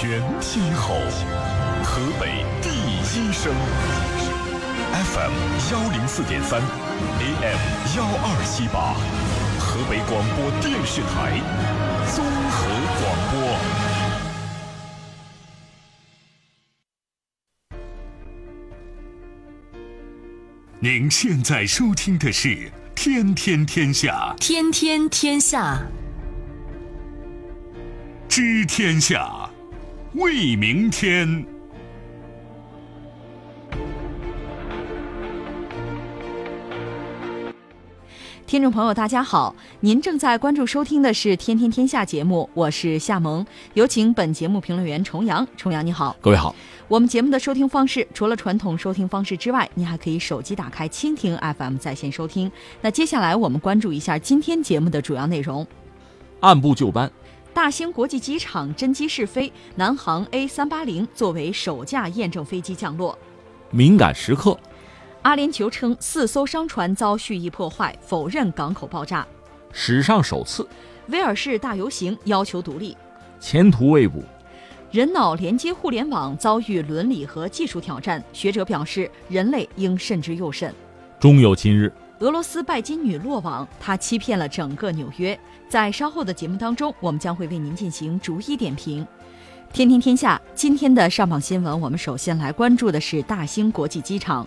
全天候，河北第一声，FM 幺零四点三，AM 幺二七八，河北广播电视台综合广播。您现在收听的是《天天天下》，天天天下，知天下，为明天。听众朋友，大家好，您正在关注收听的是《天天天下》节目，我是夏萌，有请本节目评论员重阳。重阳你好，各位好。我们节目的收听方式，除了传统收听方式之外，您还可以手机打开蜻蜓 FM 在线收听。那接下来我们关注一下今天节目的主要内容。按部就班，大兴国际机场真机试飞，南航 A 三八零作为首架验证飞机降落。敏感时刻。阿联酋称四艘商船遭蓄意破坏，否认港口爆炸。史上首次，威尔士大游行要求独立。前途未卜。人脑连接互联网遭遇伦理和技术挑战，学者表示人类应慎之又慎。终有今日。俄罗斯拜金女落网，她欺骗了整个纽约。在稍后的节目当中，我们将会为您进行逐一点评。天天天下，今天的上榜新闻，我们首先来关注的是大兴国际机场。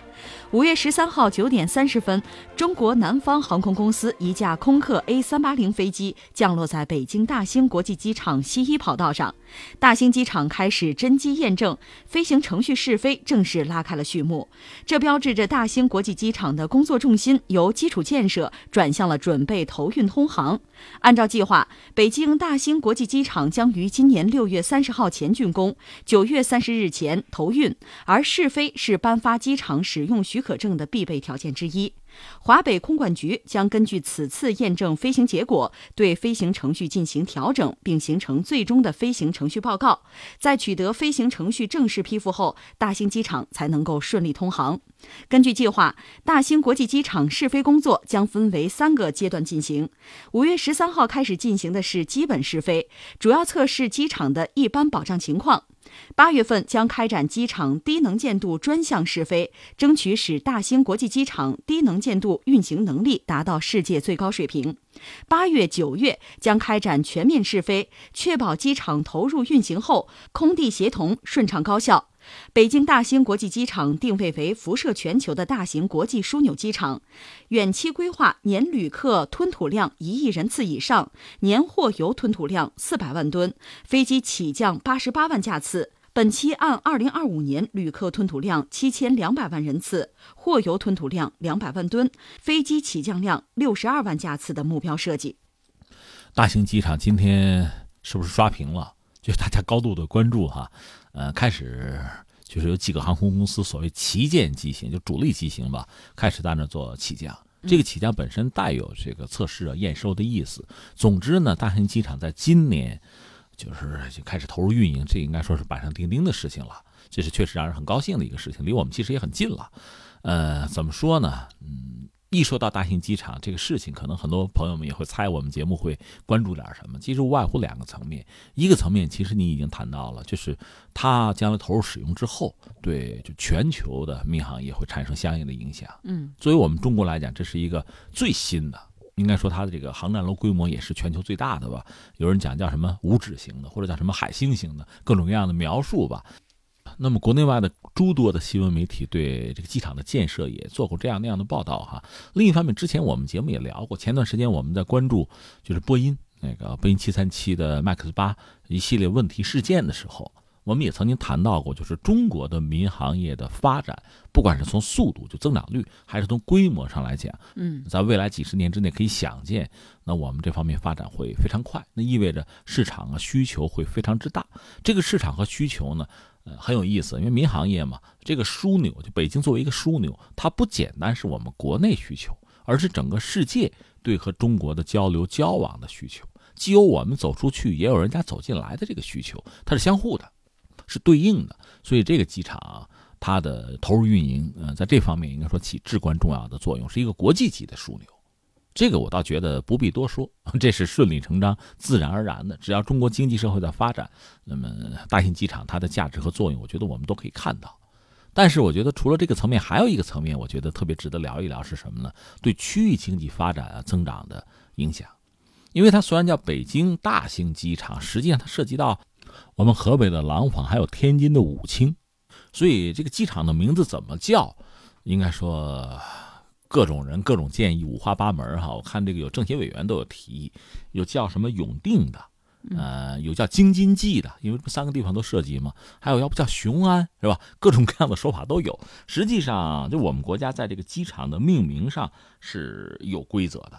五月十三号九点三十分，中国南方航空公司一架空客 A 三八零飞机降落在北京大兴国际机场西一跑道上，大兴机场开始真机验证，飞行程序试飞正式拉开了序幕。这标志着大兴国际机场的工作重心由基础建设转向了准备投运通航。按照计划，北京大兴国际机场将于今年六月三十号前竣工，九月三十日前投运，而试飞是颁发机场使用许可证的必备条件之一。华北空管局将根据此次验证飞行结果，对飞行程序进行调整，并形成最终的飞行程序报告。在取得飞行程序正式批复后，大兴机场才能够顺利通航。根据计划，大兴国际机场试飞工作将分为三个阶段进行。五月十三号开始进行的是基本试飞，主要测试机场的一般保障情况。八月份将开展机场低能见度专项试飞，争取使大兴国际机场低能见度运行能力达到世界最高水平。八月、九月将开展全面试飞，确保机场投入运行后空地协同顺畅高效。北京大兴国际机场定位为辐射全球的大型国际枢纽机场，远期规划年旅客吞吐量一亿人次以上，年货油吞吐量四百万吨，飞机起降八十八万架次。本期按二零二五年旅客吞吐量七千两百万人次，货油吞吐量两百万吨，飞机起降量六十二万架次的目标设计。大型机场今天是不是刷屏了？就大家高度的关注哈。呃，开始就是有几个航空公司所谓旗舰机型，就主力机型吧，开始在那做起降。这个起降本身带有这个测试啊、验收的意思。总之呢，大兴机场在今年就是就开始投入运营，这应该说是板上钉钉的事情了。这是确实让人很高兴的一个事情，离我们其实也很近了。呃，怎么说呢？嗯。一说到大兴机场这个事情，可能很多朋友们也会猜我们节目会关注点什么。其实无外乎两个层面，一个层面其实你已经谈到了，就是它将来投入使用之后，对就全球的民航业会产生相应的影响。嗯，作为我们中国来讲，这是一个最新的，应该说它的这个航站楼规模也是全球最大的吧。有人讲叫什么五指型的，或者叫什么海星型的，各种各样的描述吧。那么，国内外的诸多的新闻媒体对这个机场的建设也做过这样那样的报道哈。另一方面，之前我们节目也聊过，前段时间我们在关注就是波音那个波音七三七的 MAX 八一系列问题事件的时候，我们也曾经谈到过，就是中国的民航业的发展，不管是从速度就增长率，还是从规模上来讲，嗯，在未来几十年之内可以想见，那我们这方面发展会非常快，那意味着市场啊需求会非常之大。这个市场和需求呢？呃，很有意思，因为民航业嘛，这个枢纽就北京作为一个枢纽，它不简单是我们国内需求，而是整个世界对和中国的交流交往的需求，既有我们走出去，也有人家走进来的这个需求，它是相互的，是对应的。所以这个机场它的投入运营，呃，在这方面应该说起至关重要的作用，是一个国际级的枢纽。这个我倒觉得不必多说，这是顺理成章、自然而然的。只要中国经济社会在发展，那么大型机场它的价值和作用，我觉得我们都可以看到。但是，我觉得除了这个层面，还有一个层面，我觉得特别值得聊一聊是什么呢？对区域经济发展啊增长的影响。因为它虽然叫北京大型机场，实际上它涉及到我们河北的廊坊，还有天津的武清，所以这个机场的名字怎么叫，应该说。各种人各种建议五花八门哈，我看这个有政协委员都有提议，有叫什么永定的，呃，有叫京津冀的，因为这三个地方都涉及嘛，还有要不叫雄安是吧？各种各样的说法都有。实际上，就我们国家在这个机场的命名上是有规则的。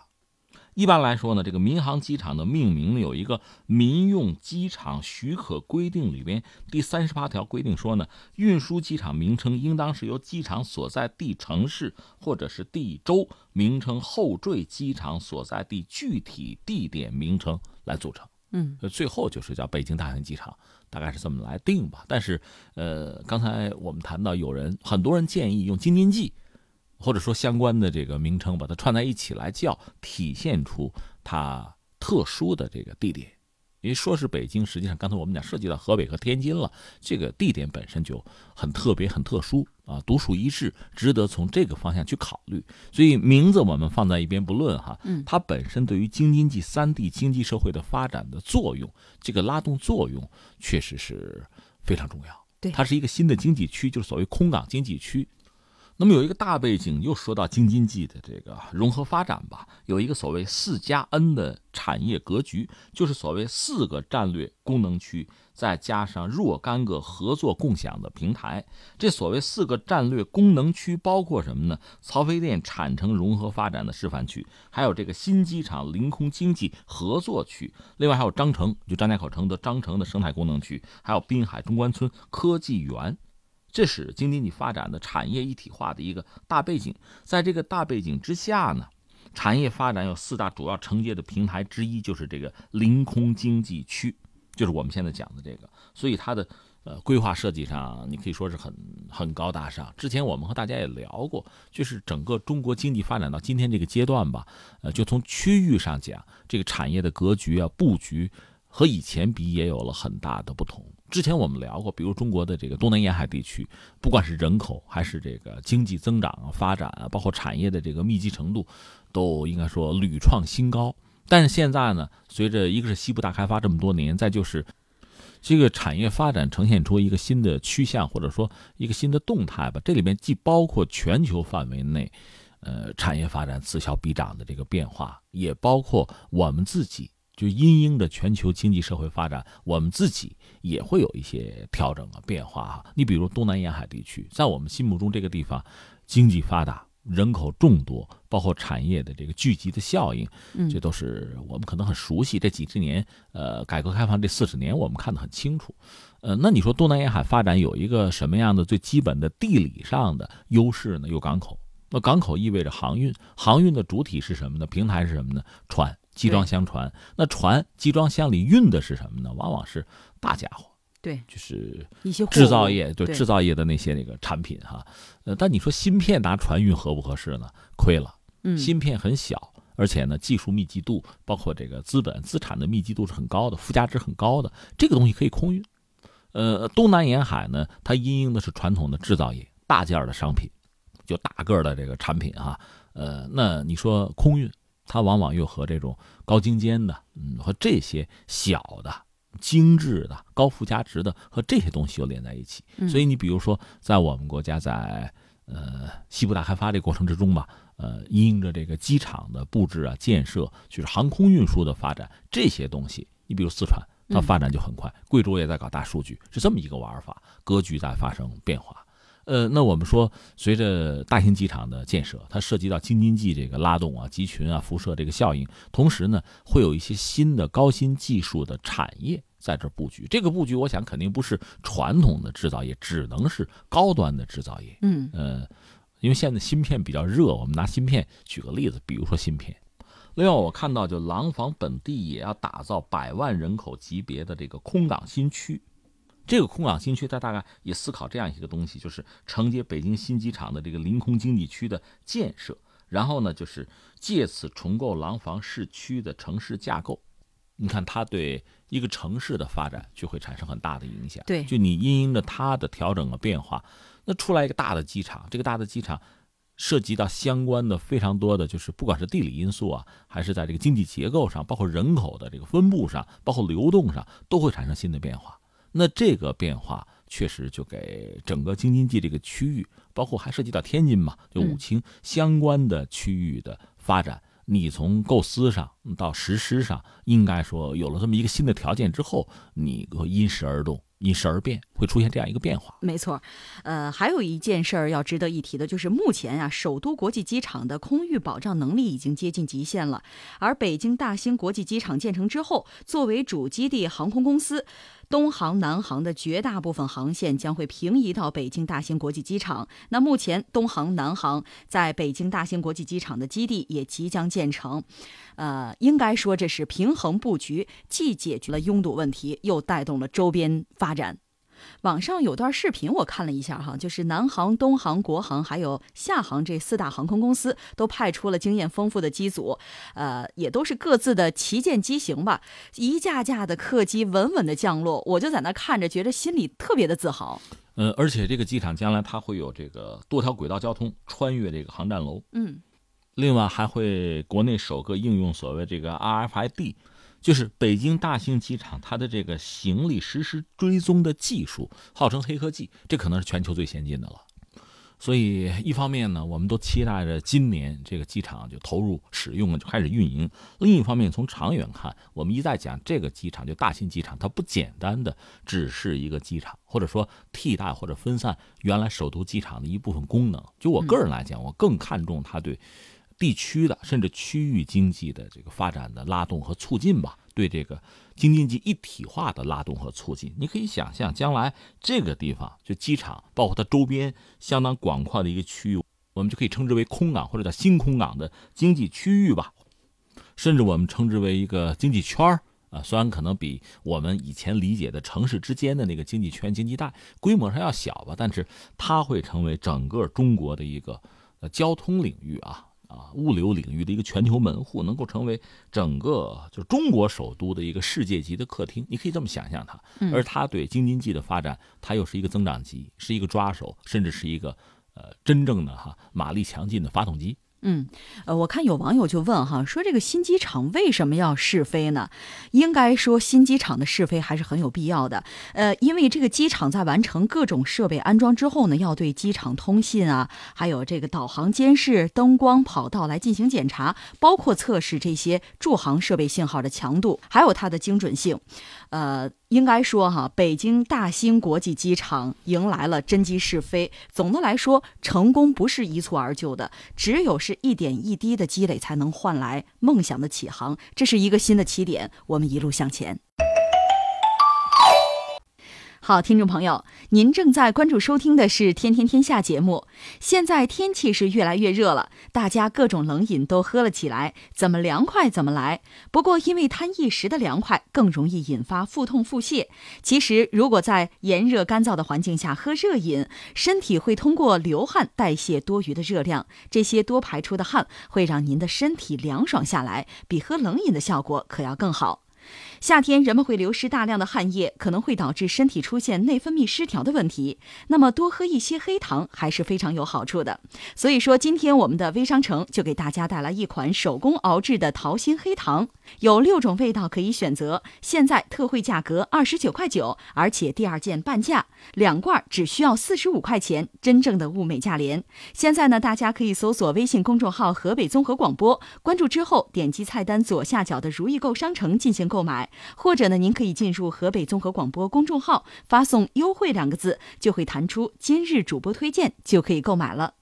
一般来说呢，这个民航机场的命名呢，有一个《民用机场许可规定》里边第三十八条规定说呢，运输机场名称应当是由机场所在地城市或者是地州名称后缀机场所在地具体地点名称来组成。嗯，最后就是叫北京大兴机场，大概是这么来定吧。但是，呃，刚才我们谈到有人很多人建议用京津冀。或者说相关的这个名称，把它串在一起来叫，体现出它特殊的这个地点。因为说是北京，实际上刚才我们讲涉及到河北和天津了，这个地点本身就很特别、很特殊啊，独树一帜，值得从这个方向去考虑。所以名字我们放在一边不论哈，嗯，它本身对于京津冀三地经济社会的发展的作用，这个拉动作用确实是非常重要。对，它是一个新的经济区，就是所谓空港经济区。那么有一个大背景，又说到京津冀的这个融合发展吧，有一个所谓“四加 N” 的产业格局，就是所谓四个战略功能区，再加上若干个合作共享的平台。这所谓四个战略功能区包括什么呢？曹妃甸产城融合发展的示范区，还有这个新机场临空经济合作区，另外还有张城，就张家口城的张城的生态功能区，还有滨海中关村科技园。这是京津冀发展的产业一体化的一个大背景，在这个大背景之下呢，产业发展有四大主要承接的平台之一，就是这个临空经济区，就是我们现在讲的这个。所以它的呃规划设计上，你可以说是很很高大上。之前我们和大家也聊过，就是整个中国经济发展到今天这个阶段吧，呃，就从区域上讲，这个产业的格局啊布局和以前比也有了很大的不同。之前我们聊过，比如中国的这个东南沿海地区，不管是人口还是这个经济增长、发展啊，包括产业的这个密集程度，都应该说屡创新高。但是现在呢，随着一个是西部大开发这么多年，再就是这个产业发展呈现出一个新的趋向，或者说一个新的动态吧。这里面既包括全球范围内，呃，产业发展此消彼长的这个变化，也包括我们自己。就因应着全球经济社会发展，我们自己也会有一些调整啊变化哈。你比如东南沿海地区，在我们心目中这个地方经济发达，人口众多，包括产业的这个聚集的效应，这都是我们可能很熟悉。这几十年，呃，改革开放这四十年，我们看得很清楚。呃，那你说东南沿海发展有一个什么样的最基本的地理上的优势呢？有港口。那港口意味着航运，航运的主体是什么呢？平台是什么呢？船。集装箱船，那船集装箱里运的是什么呢？往往是大家伙，对，就是一些制造业，对制造业的那些那个产品哈。呃，但你说芯片拿船运合不合适呢？亏了，嗯，芯片很小，而且呢，技术密集度包括这个资本资产的密集度是很高的，附加值很高的，这个东西可以空运。呃，东南沿海呢，它因应的是传统的制造业，大件的商品，就大个的这个产品哈。呃，那你说空运？它往往又和这种高精尖的，嗯，和这些小的、精致的、高附加值的和这些东西又连在一起。所以你比如说，在我们国家在呃西部大开发这过程之中吧，呃，因应着这个机场的布置啊、建设，就是航空运输的发展，这些东西，你比如四川，它发展就很快；贵州也在搞大数据，是这么一个玩法，格局在发生变化。呃，那我们说，随着大型机场的建设，它涉及到京津冀这个拉动啊、集群啊、辐射这个效应，同时呢，会有一些新的高新技术的产业在这布局。这个布局，我想肯定不是传统的制造业，只能是高端的制造业。嗯，呃，因为现在芯片比较热，我们拿芯片举个例子，比如说芯片。另外，我看到就廊坊本地也要打造百万人口级别的这个空港新区。这个空港新区，它大概也思考这样一个东西，就是承接北京新机场的这个临空经济区的建设，然后呢，就是借此重构廊坊市区的城市架构。你看，它对一个城市的发展就会产生很大的影响。对，就你因应着它的调整和变化，那出来一个大的机场，这个大的机场涉及到相关的非常多的，就是不管是地理因素啊，还是在这个经济结构上，包括人口的这个分布上，包括流动上，都会产生新的变化。那这个变化确实就给整个京津冀这个区域，包括还涉及到天津嘛，就武清相关的区域的发展。你从构思上到实施上，应该说有了这么一个新的条件之后，你会因时而动。因时而变，会出现这样一个变化。没错，呃，还有一件事儿要值得一提的，就是目前啊，首都国际机场的空域保障能力已经接近极限了。而北京大兴国际机场建成之后，作为主基地航空公司，东航、南航的绝大部分航线将会平移到北京大兴国际机场。那目前，东航、南航在北京大兴国际机场的基地也即将建成。呃，应该说这是平衡布局，既解决了拥堵问题，又带动了周边发展。网上有段视频，我看了一下哈，就是南航、东航、国航还有厦航这四大航空公司都派出了经验丰富的机组，呃，也都是各自的旗舰机型吧，一架架的客机稳稳的降落，我就在那看着，觉得心里特别的自豪。呃，而且这个机场将来它会有这个多条轨道交通，穿越这个航站楼，嗯。另外还会国内首个应用所谓这个 RFID，就是北京大兴机场它的这个行李实时追踪的技术，号称黑科技，这可能是全球最先进的了。所以一方面呢，我们都期待着今年这个机场就投入使用了，就开始运营；另一方面，从长远看，我们一再讲这个机场就大兴机场，它不简单的只是一个机场，或者说替代或者分散原来首都机场的一部分功能。就我个人来讲，我更看重它对。地区的甚至区域经济的这个发展的拉动和促进吧，对这个京津冀一体化的拉动和促进，你可以想象，将来这个地方就机场，包括它周边相当广阔的一个区域，我们就可以称之为空港或者叫新空港的经济区域吧，甚至我们称之为一个经济圈啊。虽然可能比我们以前理解的城市之间的那个经济圈、经济带规模上要小吧，但是它会成为整个中国的一个呃交通领域啊。啊，物流领域的一个全球门户，能够成为整个就是中国首都的一个世界级的客厅，你可以这么想象它。而它对京津冀的发展，它又是一个增长极，是一个抓手，甚至是一个呃真正的哈马力强劲的发动机。嗯，呃，我看有网友就问哈，说这个新机场为什么要试飞呢？应该说新机场的试飞还是很有必要的。呃，因为这个机场在完成各种设备安装之后呢，要对机场通信啊，还有这个导航监视、灯光、跑道来进行检查，包括测试这些驻航设备信号的强度，还有它的精准性。呃。应该说哈，北京大兴国际机场迎来了真机试飞。总的来说，成功不是一蹴而就的，只有是一点一滴的积累，才能换来梦想的起航。这是一个新的起点，我们一路向前。好，听众朋友，您正在关注收听的是《天天天下》节目。现在天气是越来越热了，大家各种冷饮都喝了起来，怎么凉快怎么来。不过，因为贪一时的凉快，更容易引发腹痛腹泻。其实，如果在炎热干燥的环境下喝热饮，身体会通过流汗代谢多余的热量，这些多排出的汗会让您的身体凉爽下来，比喝冷饮的效果可要更好。夏天人们会流失大量的汗液，可能会导致身体出现内分泌失调的问题。那么多喝一些黑糖还是非常有好处的。所以说，今天我们的微商城就给大家带来一款手工熬制的桃心黑糖，有六种味道可以选择。现在特惠价格二十九块九，而且第二件半价，两罐只需要四十五块钱，真正的物美价廉。现在呢，大家可以搜索微信公众号“河北综合广播”，关注之后点击菜单左下角的“如意购商城”进行购买。或者呢，您可以进入河北综合广播公众号，发送“优惠”两个字，就会弹出今日主播推荐，就可以购买了。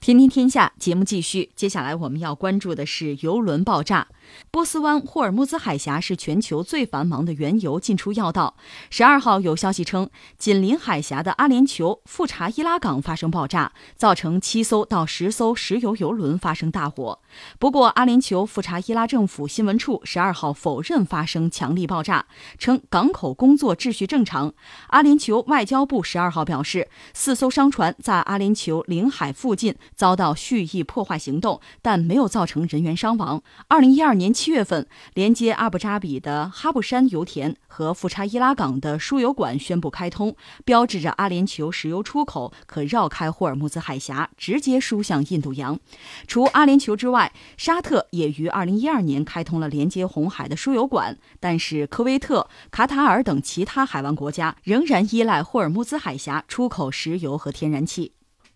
天天天下节目继续，接下来我们要关注的是油轮爆炸。波斯湾霍尔木兹海峡是全球最繁忙的原油进出要道。十二号有消息称，紧邻海峡的阿联酋富查伊拉港发生爆炸，造成七艘到十艘石油油轮发生大火。不过，阿联酋富查伊拉政府新闻处十二号否认发生强力爆炸，称港口工作秩序正常。阿联酋外交部十二号表示，四艘商船在阿联酋领海附近遭到蓄意破坏行动，但没有造成人员伤亡。二零一二年七月份，连接阿布扎比的哈布山油田和富查伊拉港的输油管宣布开通，标志着阿联酋石油出口可绕开霍尔木兹海峡，直接输向印度洋。除阿联酋之外，沙特也于二零一二年开通了连接红海的输油管，但是科威特、卡塔尔等其他海湾国家仍然依赖霍尔木兹海峡出口石油和天然气。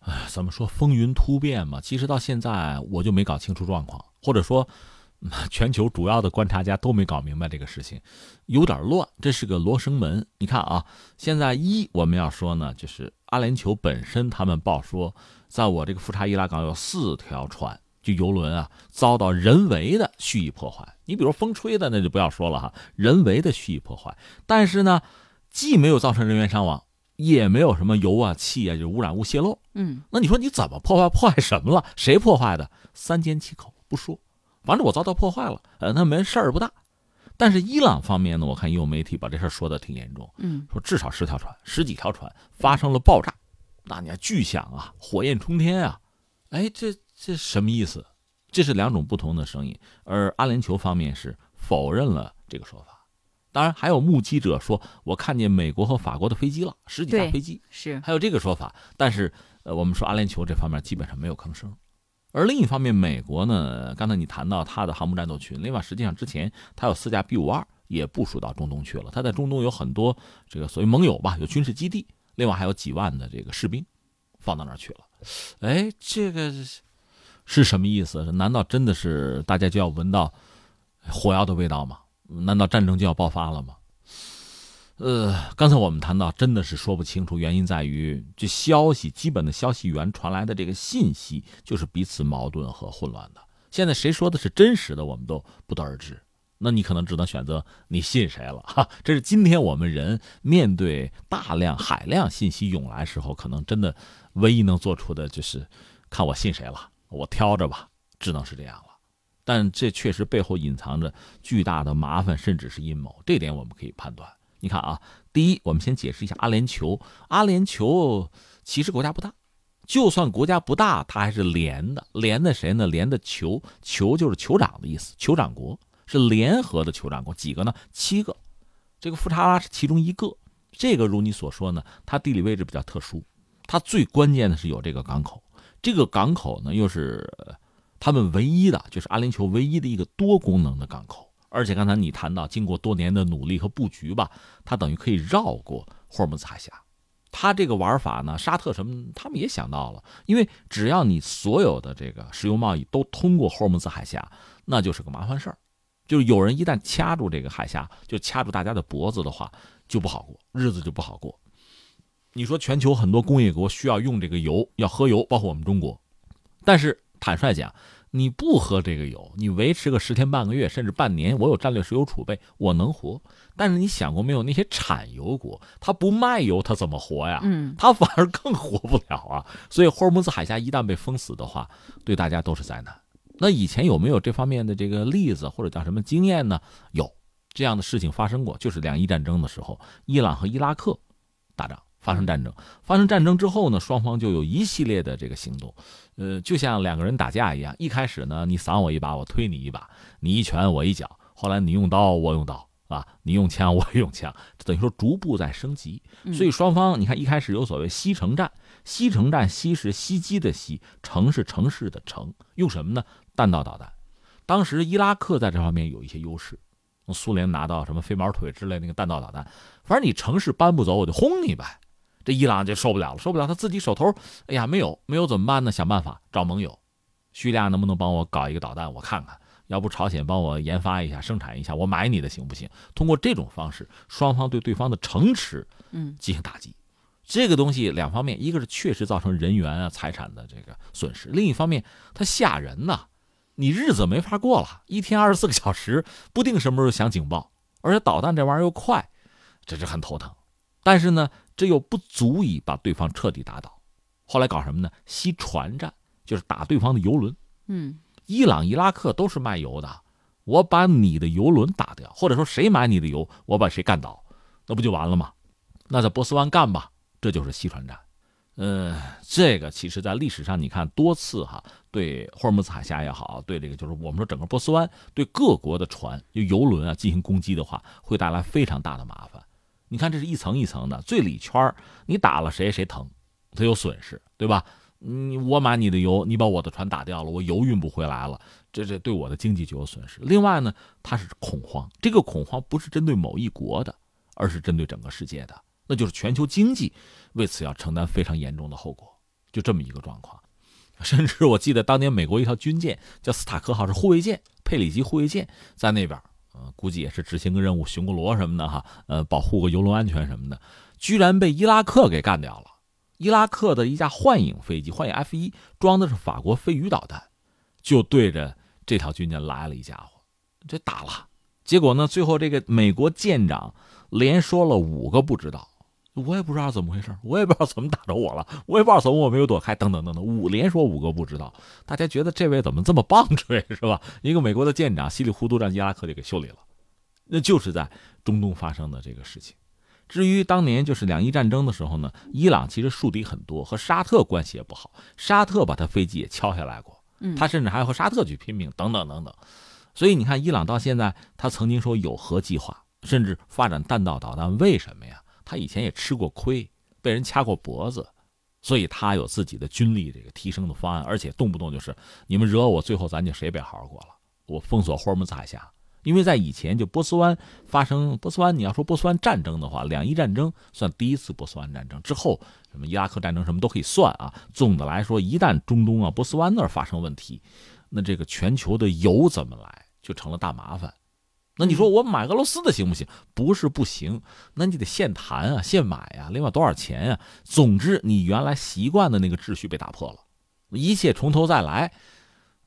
哎，怎么说风云突变嘛？其实到现在我就没搞清楚状况，或者说，全球主要的观察家都没搞明白这个事情，有点乱。这是个罗生门。你看啊，现在一我们要说呢，就是阿联酋本身他们报说，在我这个富查伊拉港有四条船。就游轮啊，遭到人为的蓄意破坏。你比如风吹的，那就不要说了哈，人为的蓄意破坏。但是呢，既没有造成人员伤亡，也没有什么油啊、气啊就污染物泄漏。嗯，那你说你怎么破坏？破坏什么了？谁破坏的？三缄其口不说。反正我遭到破坏了，呃，那没事儿不大。但是伊朗方面呢，我看也有媒体把这事儿说的挺严重。嗯，说至少十条船、十几条船发生了爆炸，那你看巨响啊，火焰冲天啊，哎这。这什么意思？这是两种不同的声音，而阿联酋方面是否认了这个说法。当然，还有目击者说，我看见美国和法国的飞机了，十几架飞机，是还有这个说法。但是，呃，我们说阿联酋这方面基本上没有吭声。而另一方面，美国呢，刚才你谈到它的航母战斗群，另外实际上之前它有四架 B 五二也部署到中东去了，它在中东有很多这个所谓盟友吧，有军事基地，另外还有几万的这个士兵放到那儿去了。哎，这个。是什么意思？难道真的是大家就要闻到火药的味道吗？难道战争就要爆发了吗？呃，刚才我们谈到，真的是说不清楚，原因在于这消息基本的消息源传来的这个信息就是彼此矛盾和混乱的。现在谁说的是真实的，我们都不得而知。那你可能只能选择你信谁了 哈。这是今天我们人面对大量海量信息涌来时候，可能真的唯一能做出的就是看我信谁了。我挑着吧，只能是这样了。但这确实背后隐藏着巨大的麻烦，甚至是阴谋。这点我们可以判断。你看啊，第一，我们先解释一下阿联酋。阿联酋其实国家不大，就算国家不大，它还是连的。连的谁呢？连的酋，酋就是酋长的意思。酋长国是联合的酋长国，几个呢？七个。这个富查拉是其中一个。这个如你所说呢，它地理位置比较特殊，它最关键的是有这个港口。这个港口呢，又是他们唯一的，就是阿联酋唯一的一个多功能的港口。而且刚才你谈到，经过多年的努力和布局吧，它等于可以绕过霍尔木兹海峡。它这个玩法呢，沙特什么他们也想到了，因为只要你所有的这个石油贸易都通过霍尔木兹海峡，那就是个麻烦事儿。就是有人一旦掐住这个海峡，就掐住大家的脖子的话，就不好过，日子就不好过。你说全球很多工业国需要用这个油，要喝油，包括我们中国。但是坦率讲，你不喝这个油，你维持个十天半个月，甚至半年，我有战略石油储备，我能活。但是你想过没有，那些产油国，他不卖油，他怎么活呀？嗯，他反而更活不了啊。所以霍尔木兹海峡一旦被封死的话，对大家都是灾难。那以前有没有这方面的这个例子或者叫什么经验呢？有这样的事情发生过，就是两伊战争的时候，伊朗和伊拉克打仗。发生战争，发生战争之后呢，双方就有一系列的这个行动，呃，就像两个人打架一样，一开始呢，你搡我一把，我推你一把，你一拳我一脚，后来你用刀我用刀啊，你用枪我用枪，等于说逐步在升级。所以双方你看一开始有所谓西城战，西城战西是袭击的西，城是城市的城，用什么呢？弹道导弹。当时伊拉克在这方面有一些优势，苏联拿到什么飞毛腿之类那个弹道导弹，反正你城市搬不走，我就轰你呗。这伊朗就受不了了，受不了，他自己手头，哎呀，没有，没有怎么办呢？想办法找盟友，叙利亚能不能帮我搞一个导弹？我看看，要不朝鲜帮我研发一下、生产一下，我买你的行不行？通过这种方式，双方对对方的城池，嗯，进行打击。这个东西两方面，一个是确实造成人员啊、财产的这个损失，另一方面它吓人呐，你日子没法过了，一天二十四个小时，不定什么时候响警报，而且导弹这玩意儿又快，这是很头疼。但是呢。这又不足以把对方彻底打倒，后来搞什么呢？西船战，就是打对方的游轮。嗯，伊朗、伊拉克都是卖油的，我把你的游轮打掉，或者说谁买你的油，我把谁干倒，那不就完了吗？那在波斯湾干吧，这就是西船战。嗯，这个其实，在历史上你看多次哈，对霍尔木兹海峡也好，对这个就是我们说整个波斯湾，对各国的船就游轮啊进行攻击的话，会带来非常大的麻烦。你看，这是一层一层的，最里圈你打了谁谁疼，他有损失，对吧？你我买你的油，你把我的船打掉了，我油运不回来了，这这对我的经济就有损失。另外呢，它是恐慌，这个恐慌不是针对某一国的，而是针对整个世界的。那就是全球经济为此要承担非常严重的后果，就这么一个状况。甚至我记得当年美国一条军舰叫斯塔克号，是护卫舰，佩里级护卫舰在那边，呃，估计也是执行个任务，巡个罗什么的哈，呃，保护个游轮安全什么的，居然被伊拉克给干掉了。伊拉克的一架幻影飞机，幻影 F 一装的是法国飞鱼导弹，就对着这条军舰来了一家伙，这打了。结果呢，最后这个美国舰长连说了五个不知道。我也不知道怎么回事，我也不知道怎么打着我了，我也不知道怎么我没有躲开，等等等等，五连说五个不知道。大家觉得这位怎么这么棒槌是吧？一个美国的舰长稀里糊涂让伊拉克就给修理了，那就是在中东发生的这个事情。至于当年就是两伊战争的时候呢，伊朗其实树敌很多，和沙特关系也不好，沙特把他飞机也敲下来过，他甚至还要和沙特去拼命，等等等等。所以你看，伊朗到现在，他曾经说有核计划，甚至发展弹道导弹，为什么呀？他以前也吃过亏，被人掐过脖子，所以他有自己的军力这个提升的方案，而且动不动就是你们惹我，最后咱就谁也别好好过了。我封锁霍尔木兹海峡，因为在以前就波斯湾发生波斯湾，你要说波斯湾战争的话，两伊战争算第一次波斯湾战争，之后什么伊拉克战争什么都可以算啊。总的来说，一旦中东啊波斯湾那儿发生问题，那这个全球的油怎么来就成了大麻烦。那你说我买俄罗斯的行不行？不是不行，那你得现谈啊，现买呀，另外多少钱呀？总之，你原来习惯的那个秩序被打破了，一切从头再来，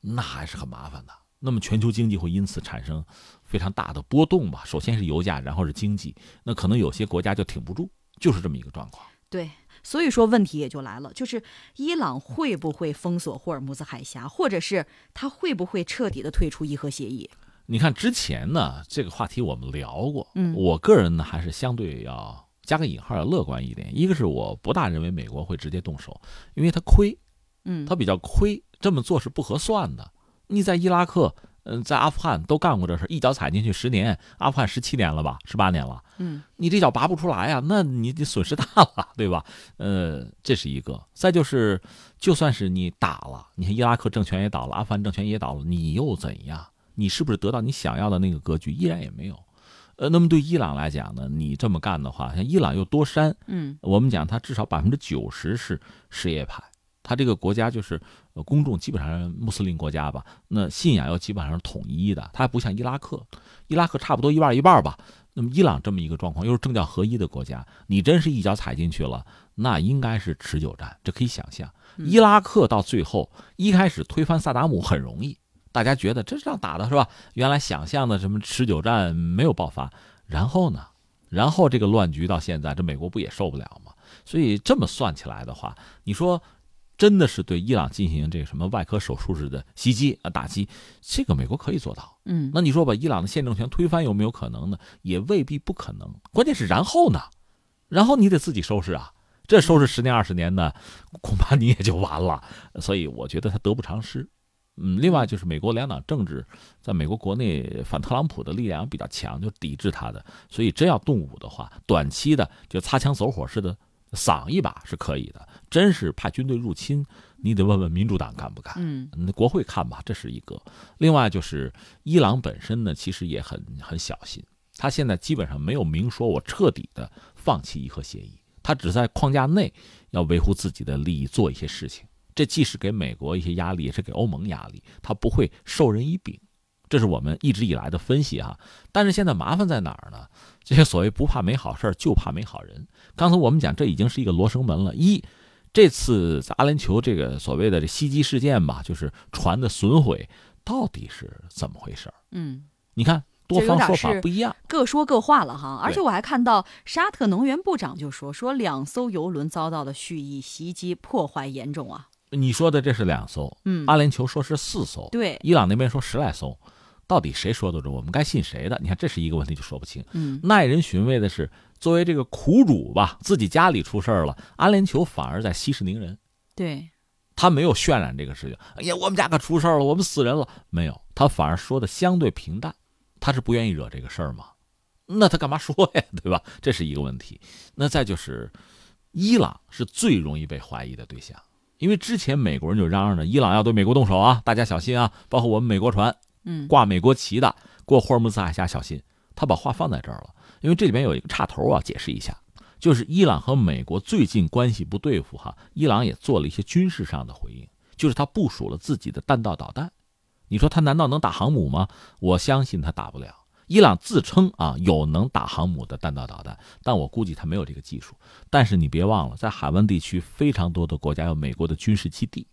那还是很麻烦的。那么全球经济会因此产生非常大的波动吧？首先是油价，然后是经济，那可能有些国家就挺不住，就是这么一个状况。对，所以说问题也就来了，就是伊朗会不会封锁霍尔木兹海峡，或者是他会不会彻底的退出伊核协议？你看之前呢，这个话题我们聊过。嗯，我个人呢还是相对要加个引号要乐观一点。一个是我不大认为美国会直接动手，因为他亏，嗯，他比较亏，这么做是不合算的。你在伊拉克，嗯，在阿富汗都干过这事，一脚踩进去十年，阿富汗十七年了吧，十八年了，嗯，你这脚拔不出来呀，那你你损失大了，对吧？呃，这是一个。再就是，就算是你打了，你看伊拉克政权也倒了，阿富汗政权也倒了，你又怎样？你是不是得到你想要的那个格局？依然也没有，呃，那么对伊朗来讲呢？你这么干的话，像伊朗又多山，嗯，我们讲它至少百分之九十是什叶派，它这个国家就是公众基本上穆斯林国家吧，那信仰又基本上是统一的，它还不像伊拉克，伊拉克差不多一半一半吧。那么伊朗这么一个状况，又是政教合一的国家，你真是一脚踩进去了，那应该是持久战，这可以想象。伊拉克到最后一开始推翻萨达姆很容易。大家觉得这仗打的是吧？原来想象的什么持久战没有爆发，然后呢？然后这个乱局到现在，这美国不也受不了吗？所以这么算起来的话，你说真的是对伊朗进行这个什么外科手术式的袭击啊打击，这个美国可以做到。嗯，那你说把伊朗的宪政权推翻有没有可能呢？也未必不可能。关键是然后呢？然后你得自己收拾啊！这收拾十年二十年呢，恐怕你也就完了。所以我觉得他得不偿失。嗯，另外就是美国两党政治，在美国国内反特朗普的力量比较强，就抵制他的，所以真要动武的话，短期的就擦枪走火似的扫一把是可以的。真是派军队入侵，你得问问民主党敢不敢？嗯，国会看吧，这是一个。另外就是伊朗本身呢，其实也很很小心，他现在基本上没有明说我彻底的放弃伊核协议，他只在框架内要维护自己的利益，做一些事情。这既是给美国一些压力，也是给欧盟压力，他不会授人以柄，这是我们一直以来的分析哈。但是现在麻烦在哪儿呢？这些所谓不怕没好事就怕没好人。刚才我们讲，这已经是一个罗生门了。一，这次在阿联酋这个所谓的这袭击事件吧，就是船的损毁，到底是怎么回事嗯，你看。多方说法不一样，各说各话了哈。而且我还看到沙特能源部长就说，说两艘油轮遭到的蓄意袭击，破坏严重啊。你说的这是两艘，嗯，阿联酋说是四艘，对，伊朗那边说十来艘，到底谁说的准？我们该信谁的？你看，这是一个问题，就说不清。嗯，耐人寻味的是，作为这个苦主吧，自己家里出事了，阿联酋反而在息事宁人，对，他没有渲染这个事情。哎呀，我们家可出事了，我们死人了，没有，他反而说的相对平淡，他是不愿意惹这个事儿吗？那他干嘛说呀？对吧？这是一个问题。那再就是，伊朗是最容易被怀疑的对象，因为之前美国人就嚷嚷着伊朗要对美国动手啊，大家小心啊，包括我们美国船，嗯，挂美国旗的过霍尔木兹海峡小心。他把话放在这儿了，因为这里边有一个插头啊，解释一下，就是伊朗和美国最近关系不对付哈，伊朗也做了一些军事上的回应，就是他部署了自己的弹道导弹。你说他难道能打航母吗？我相信他打不了。伊朗自称啊有能打航母的弹道导弹，但我估计他没有这个技术。但是你别忘了，在海湾地区非常多的国家有美国的军事基地，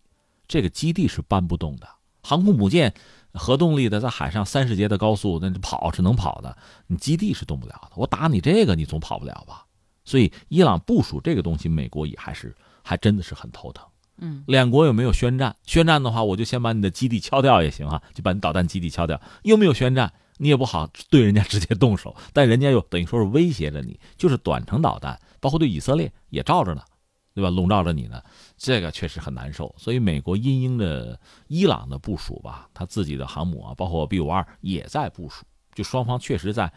这个基地是搬不动的。航空母舰，核动力的，在海上三十节的高速，那跑是能跑的，你基地是动不了的。我打你这个，你总跑不了吧？所以伊朗部署这个东西，美国也还是还真的是很头疼。嗯，两国有没有宣战？宣战的话，我就先把你的基地敲掉也行啊，就把你导弹基地敲掉。有没有宣战？你也不好对人家直接动手，但人家又等于说是威胁着你，就是短程导弹，包括对以色列也罩着呢，对吧？笼罩着你呢，这个确实很难受。所以美国因应着伊朗的部署吧，他自己的航母啊，包括 B 五二也在部署，就双方确实在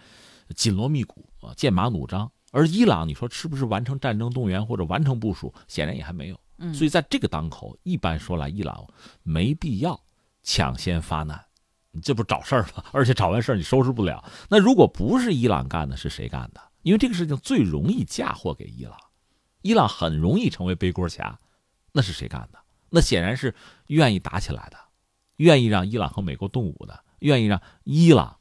紧锣密鼓啊，剑拔弩张。而伊朗，你说是不是完成战争动员或者完成部署？显然也还没有。嗯，所以在这个当口，一般说来，伊朗没必要抢先发难，你这不找事儿吗？而且找完事儿你收拾不了。那如果不是伊朗干的，是谁干的？因为这个事情最容易嫁祸给伊朗，伊朗很容易成为背锅侠。那是谁干的？那显然是愿意打起来的，愿意让伊朗和美国动武的，愿意让伊朗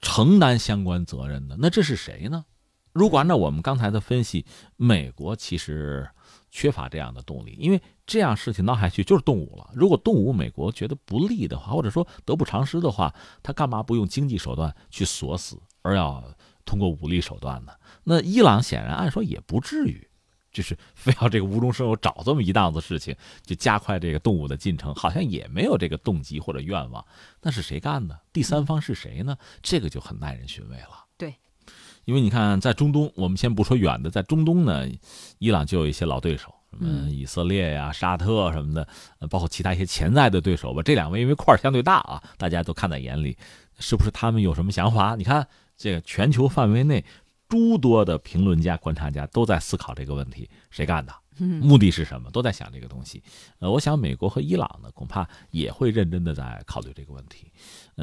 承担相关责任的。那这是谁呢？如果按照我们刚才的分析，美国其实缺乏这样的动力，因为这样事情闹下去就是动武了。如果动武美国觉得不利的话，或者说得不偿失的话，他干嘛不用经济手段去锁死，而要通过武力手段呢？那伊朗显然按说也不至于，就是 非要这个无中生有找这么一档子事情，就加快这个动武的进程，好像也没有这个动机或者愿望。那是谁干的？第三方是谁呢？这个就很耐人寻味了。对。因为你看，在中东，我们先不说远的，在中东呢，伊朗就有一些老对手，什么以色列呀、沙特什么的，包括其他一些潜在的对手吧。这两位因为块儿相对大啊，大家都看在眼里，是不是他们有什么想法？你看，这个全球范围内，诸多的评论家、观察家都在思考这个问题：谁干的？目的是什么？都在想这个东西。呃，我想美国和伊朗呢，恐怕也会认真的在考虑这个问题。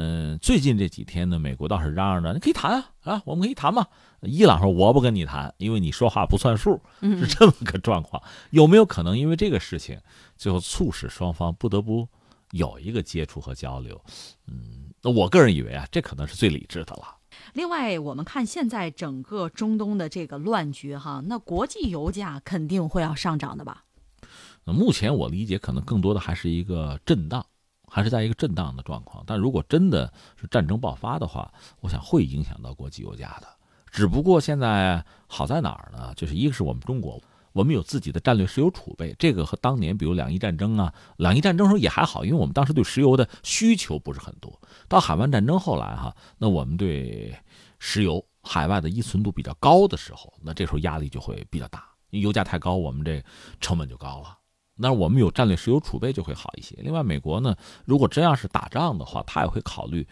嗯，最近这几天呢，美国倒是嚷嚷着你可以谈啊，啊，我们可以谈嘛。伊朗说我不跟你谈，因为你说话不算数，是这么个状况。有没有可能因为这个事情，最后促使双方不得不有一个接触和交流？嗯，那我个人以为啊，这可能是最理智的了。另外，我们看现在整个中东的这个乱局哈，那国际油价肯定会要上涨的吧？那目前我理解，可能更多的还是一个震荡，还是在一个震荡的状况。但如果真的是战争爆发的话，我想会影响到国际油价的。只不过现在好在哪儿呢？就是一个是我们中国，我们有自己的战略石油储备，这个和当年比如两伊战争啊，两伊战争时候也还好，因为我们当时对石油的需求不是很多。到海湾战争后来哈，那我们对石油海外的依存度比较高的时候，那这时候压力就会比较大，因为油价太高，我们这成本就高了。那我们有战略石油储备就会好一些。另外，美国呢，如果真要是打仗的话，他也会考虑，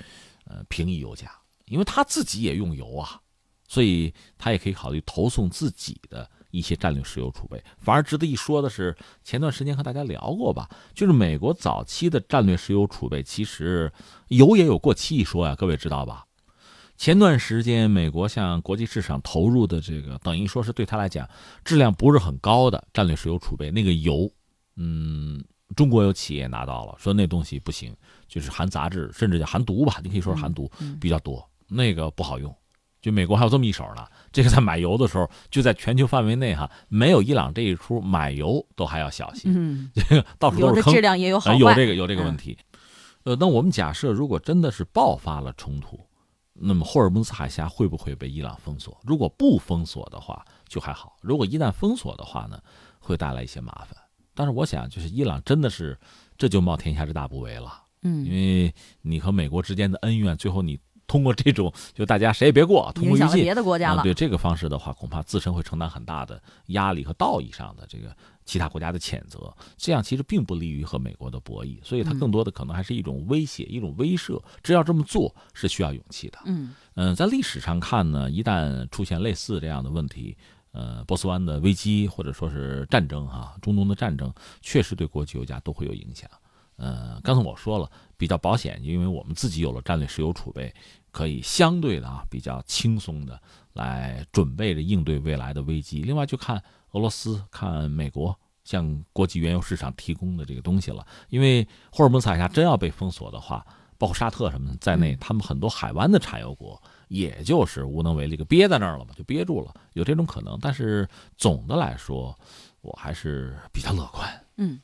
呃，平抑油价，因为他自己也用油啊，所以他也可以考虑投送自己的一些战略石油储备。反而值得一说的是，前段时间和大家聊过吧，就是美国早期的战略石油储备，其实油也有过期一说呀，各位知道吧？前段时间，美国向国际市场投入的这个，等于说是对他来讲质量不是很高的战略石油储备，那个油。嗯，中国有企业拿到了，说那东西不行，就是含杂质，甚至叫含毒吧，你可以说是含毒比较多，那个不好用。就美国还有这么一手呢，这个在买油的时候，就在全球范围内哈，没有伊朗这一出，买油都还要小心。嗯，这 个到处都是坑，质量也有好有这个有这个问题。呃，那我们假设如果真的是爆发了冲突，那么霍尔木兹海峡会不会被伊朗封锁？如果不封锁的话，就还好；如果一旦封锁的话呢，会带来一些麻烦。但是我想，就是伊朗真的是这就冒天下之大不韪了，嗯，因为你和美国之间的恩怨，最后你通过这种就大家谁也别过，通过别的国家了。啊对这个方式的话，恐怕自身会承担很大的压力和道义上的这个其他国家的谴责，这样其实并不利于和美国的博弈，所以它嗯更多的可能还是一种威胁、一种威慑。只要这么做是需要勇气的。嗯嗯、在历史上看呢，一旦出现类似这样的问题，呃，波斯湾的危机或者说是战争哈、中东的战争，确实对国际油价都会有影响。呃，刚才我说了，比较保险，因为我们自己有了战略石油储备，可以相对的啊比较轻松的来准备着应对未来的危机。另外就看俄罗斯、看美国向国际原油市场提供的这个东西了。因为霍尔木兹海峡真要被封锁的话，包括沙特什么的在内，嗯他们很多海湾的产油国也就是无能为力，就憋在那儿了嘛，就憋住了，有这种可能。但是总的来说，我还是比较乐观。嗯。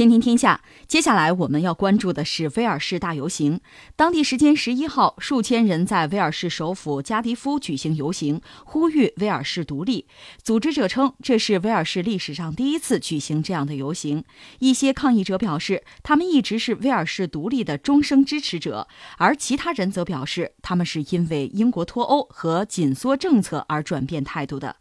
天听天下，接下来我们要关注的是威尔士大游行。当地时间十一号，数千人在威尔士首府加迪夫举行游行，呼吁威尔士独立。组织者称，这是威尔士历史上第一次举行这样的游行。一些抗议者表示，他们一直是威尔士独立的终生支持者，而其他人则表示，他们是因为英国脱欧和紧缩政策而转变态度的。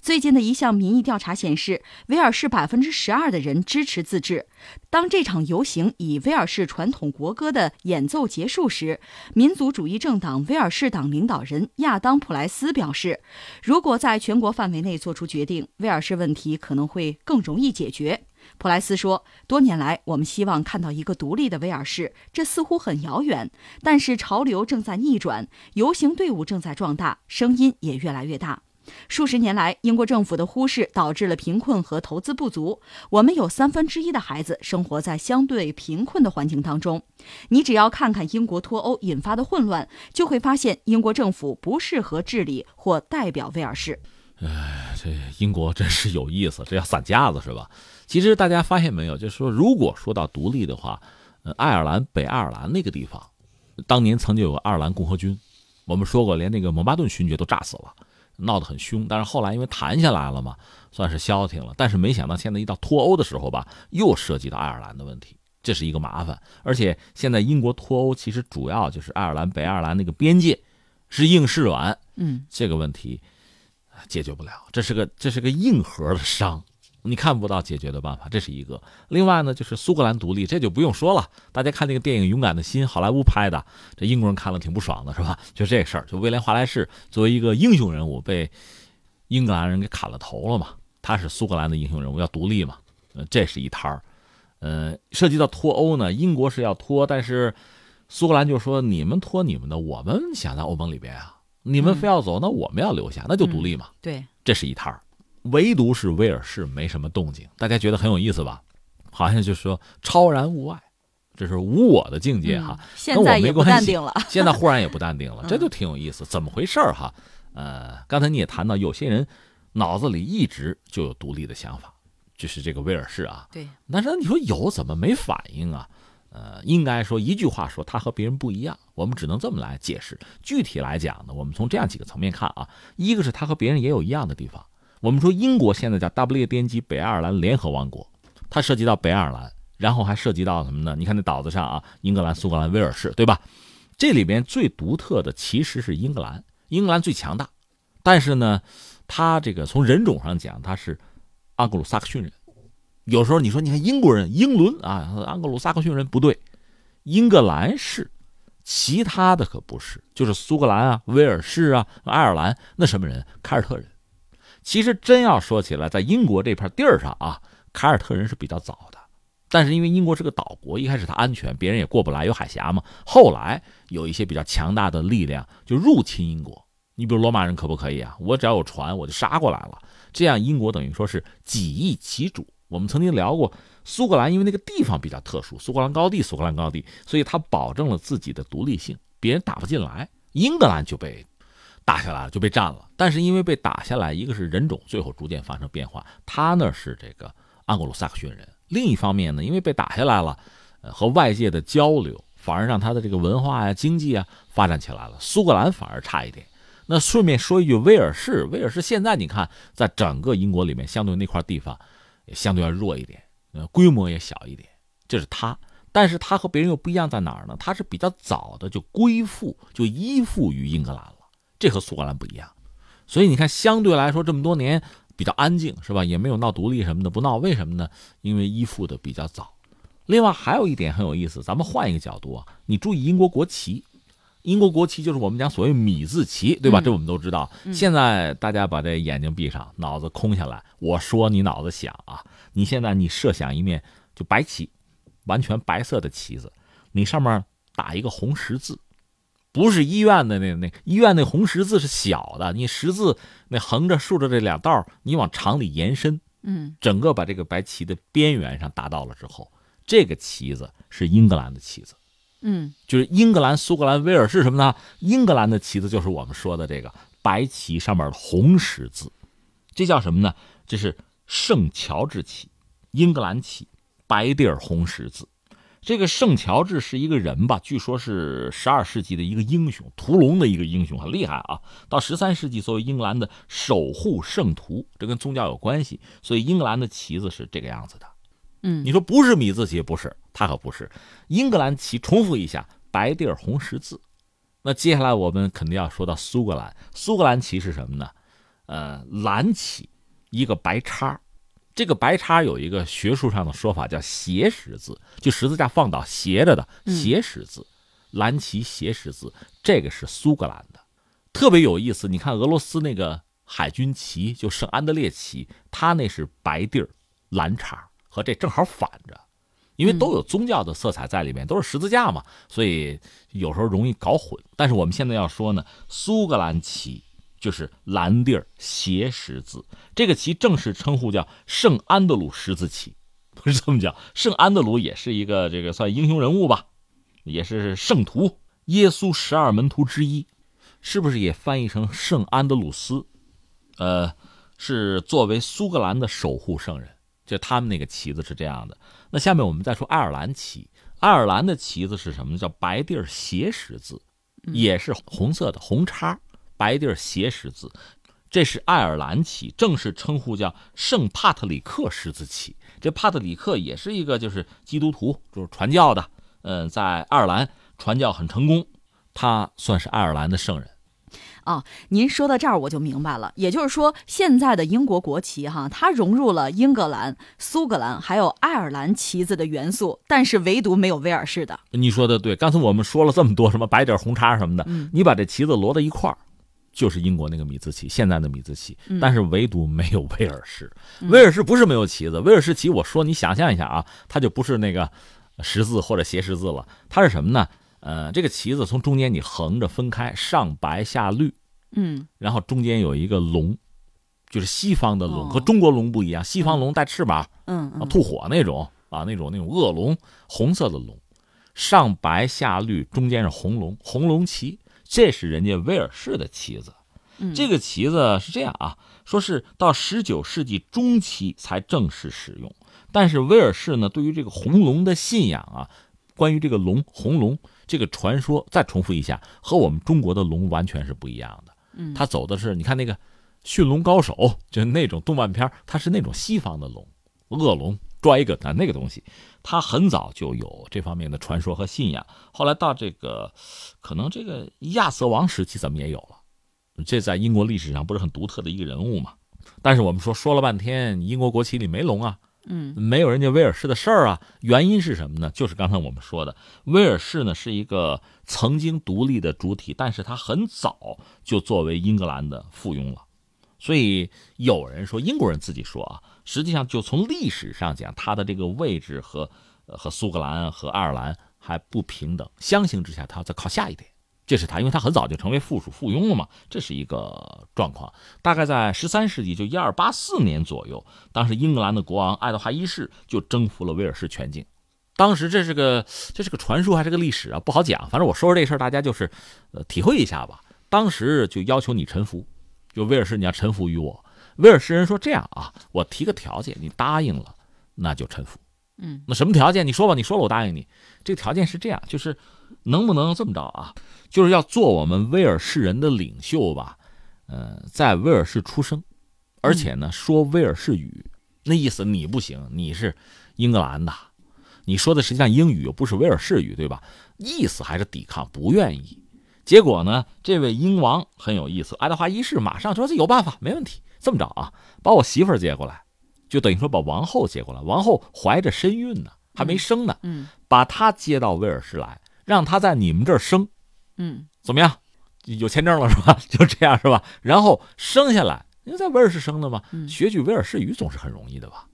最近的一项民意调查显示，威尔士百分之十二的人支持自治。当这场游行以威尔士传统国歌的演奏结束时，民族主义政党威尔士党领导人亚当·普莱斯表示，如果在全国范围内做出决定，威尔士问题可能会更容易解决。普莱斯说：“多年来，我们希望看到一个独立的威尔士，这似乎很遥远，但是潮流正在逆转，游行队伍正在壮大，声音也越来越大。”数十年来，英国政府的忽视导致了贫困和投资不足。我们有三分之一的孩子生活在相对贫困的环境当中。你只要看看英国脱欧引发的混乱，就会发现英国政府不适合治理或代表威尔士。这英国真是有意思，这要散架子是吧？其实大家发现没有，就是说，如果说到独立的话，呃，爱尔兰北爱尔兰那个地方，当年曾经有个爱尔兰共和军，我们说过，连那个蒙巴顿勋爵都炸死了，闹得很凶。但是后来因为谈下来了嘛，算是消停了。但是没想到现在一到脱欧的时候吧，又涉及到爱尔兰的问题，这是一个麻烦。而且现在英国脱欧其实主要就是爱尔兰北爱尔兰那个边界是硬是软，嗯，这个问题解决不了，这是个这是个硬核的伤，你看不到解决的办法，这是一个。另外呢，就是苏格兰独立，这就不用说了，大家看那个电影《勇敢的心》，好莱坞拍的，这英国人看了挺不爽的，是吧？就这事儿，就威廉·华莱士作为一个英雄人物被英格兰人给砍了头了嘛，他是苏格兰的英雄人物，要独立嘛，呃，这是一摊儿。呃，涉及到脱欧呢，英国是要脱，但是苏格兰就说你们脱你们的，我们想在欧盟里边啊。你们非要走，那我们要留下，那就独立嘛。对，这是一摊儿。唯独是威尔士没什么动静，大家觉得很有意思吧？好像就是说超然物外，这是无我的境界哈。嗯、现在也不淡定了，现在忽然也不淡定了，嗯 这就挺有意思，怎么回事儿哈？呃，刚才你也谈到，有些人脑子里一直就有独立的想法，就是这个威尔士啊。对，但是你说有怎么没反应啊？呃，应该说一句话说，他和别人不一样。我们只能这么来解释。具体来讲呢，我们从这样几个层面看啊，一个是他和别人也有一样的地方。我们说英国现在叫大不列颠及北爱尔兰联合王国，它涉及到北爱尔兰，然后还涉及到什么呢？你看那岛子上啊，英格兰、苏格兰、威尔士，对吧？这里边最独特的其实是英格兰，英格兰最强大，但是呢，他这个从人种上讲，他是盎格鲁撒克逊人。有时候你说，你看英国人英伦啊，盎格鲁撒克逊人不对，英格兰是，其他的可不是，就是苏格兰啊、威尔士啊、爱尔兰那什么人，凯尔特人。其实真要说起来，在英国这片地儿上啊，凯尔特人是比较早的，但是因为英国是个岛国，一开始它安全，别人也过不来，有海峡嘛。后来有一些比较强大的力量就入侵英国，你比如罗马人可不可以啊？我只要有船，我就杀过来了。这样英国等于说是几易其主。我们曾经聊过，苏格兰因为那个地方比较特殊，苏格兰高地，苏格兰高地，所以它保证了自己的独立性，别人打不进来。英格兰就被打下来了，就被占了。但是因为被打下来，一个是人种最后逐渐发生变化，他那是这个盎格鲁撒克逊人；另一方面呢，因为被打下来了，呃，和外界的交流反而让他的这个文化呀、经济啊发展起来了。苏格兰反而差一点。那顺便说一句，威尔士，威尔士现在你看，在整个英国里面，相对那块地方也相对要弱一点，呃，规模也小一点，这是它。但是它和别人又不一样在哪儿呢？它是比较早的就归附、就依附于英格兰了，这和苏格兰不一样。所以你看，相对来说这么多年比较安静，是吧？也没有闹独立什么的，不闹。为什么呢？因为依附的比较早。另外还有一点很有意思，咱们换一个角度啊，你注意英国国旗，英国国旗就是我们讲所谓米字旗，对吧？这我们都知道。现在大家把这眼睛闭上，脑子空下来，我说你脑子想啊，你现在你设想一面就白旗，完全白色的旗子，你上面打一个红十字。不是医院的那那医院那红十字是小的，你十字那横着竖着这两道，你往长里延伸，嗯，整个把这个白旗的边缘上达到了之后，这个旗子是英格兰的旗子，嗯，就是英格兰、苏格兰、威尔士什么呢？英格兰的旗子就是我们说的这个白旗上面的红十字，这叫什么呢？这是圣乔治旗，英格兰旗，白底儿红十字。这个圣乔治是一个人吧？据说是十二世纪的一个英雄，屠龙的一个英雄，很厉害啊。到十三世纪，作为英格兰的守护圣徒，这跟宗教有关系，所以英格兰的旗子是这个样子的。嗯，你说不是米字旗？不是，他可不是。英格兰旗，重复一下，白地儿红十字。那接下来我们肯定要说到苏格兰，苏格兰旗是什么呢？呃，蓝旗，一个白叉。这个白叉有一个学术上的说法，叫斜十字，就十字架放倒斜着的斜十字，蓝旗斜十字，这个是苏格兰的，特别有意思。你看俄罗斯那个海军旗，就圣安德烈旗，它那是白地儿蓝叉，和这正好反着，因为都有宗教的色彩在里面，都是十字架嘛，所以有时候容易搞混。但是我们现在要说呢，苏格兰旗。就是蓝地儿斜十字，这个旗正式称呼叫圣安德鲁十字旗，不是这么讲。圣安德鲁也是一个这个算英雄人物吧，也是圣徒，耶稣十二门徒之一，是不是也翻译成圣安德鲁斯？呃，是作为苏格兰的守护圣人，就他们那个旗子是这样的。那下面我们再说爱尔兰旗，爱尔兰的旗子是什么呢？叫白地儿斜十字，也是红色的红叉。白地儿斜十字，这是爱尔兰旗，正式称呼叫圣帕特里克十字旗。这帕特里克也是一个就是基督徒，就是传教的。嗯，在爱尔兰传教很成功，他算是爱尔兰的圣人。啊，您说到这儿我就明白了，也就是说，现在的英国国旗哈，它融入了英格兰、苏格兰还有爱尔兰旗子的元素，但是唯独没有威尔士的。你说的对，刚才我们说了这么多什么白底红叉什么的，你把这旗子摞到一块儿。就是英国那个米字旗，现在的米字旗，但是唯独没有威尔士。威尔士不是没有旗子，威尔士旗，我说你想象一下啊，它就不是那个十字或者斜十字了，它是什么呢？呃，这个旗子从中间你横着分开，上白下绿，嗯，然后中间有一个龙，就是西方的龙，和中国龙不一样，西方龙带翅膀，嗯，吐火那种啊，那种那种恶龙，红色的龙，上白下绿，中间是红龙，红龙旗。这是人家威尔士的旗子，这个旗子是这样啊，说是到十九世纪中期才正式使用。但是威尔士呢，对于这个红龙的信仰啊，关于这个龙红龙这个传说，再重复一下，和我们中国的龙完全是不一样的。嗯，他走的是你看那个驯龙高手，就是那种动漫片，它是那种西方的龙，恶龙。dragon 啊，那个东西，它很早就有这方面的传说和信仰。后来到这个，可能这个亚瑟王时期，咱们也有了？这在英国历史上不是很独特的一个人物嘛？但是我们说说了半天，英国国旗里没龙啊，嗯，没有人家威尔士的事儿啊。原因是什么呢？就是刚才我们说的，威尔士呢是一个曾经独立的主体，但是他很早就作为英格兰的附庸了。所以有人说，英国人自己说啊。实际上，就从历史上讲，它的这个位置和和苏格兰和爱尔兰还不平等。相形之下，它要再靠下一点。这是它，因为它很早就成为附属附庸了嘛，这是一个状况。大概在十三世纪，就一二八四年左右，当时英格兰的国王爱德华一世就征服了威尔士全境。当时这是个这是个传说还是个历史啊？不好讲。反正我说说这事儿，大家就是呃体会一下吧。当时就要求你臣服，就威尔士你要臣服于我。威尔士人说：“这样啊，我提个条件，你答应了，那就臣服。嗯，那什么条件？你说吧，你说了我答应你。这个条件是这样，就是能不能这么着啊？就是要做我们威尔士人的领袖吧，呃，在威尔士出生，而且呢说威尔士语，那意思你不行，你是英格兰的，你说的实际上英语又不是威尔士语，对吧？意思还是抵抗，不愿意。结果呢，这位英王很有意思，爱德华一世马上说：“这有办法，没问题。这么着啊，把我媳妇儿接过来，就等于说把王后接过来。王后怀着身孕呢，还没生呢，嗯，把她接到威尔士来，让她在你们这儿生，嗯，怎么样？有签证了是吧？就这样是吧？然后生下来，因为在威尔士生的嘛，学句威尔士语总是很容易的吧？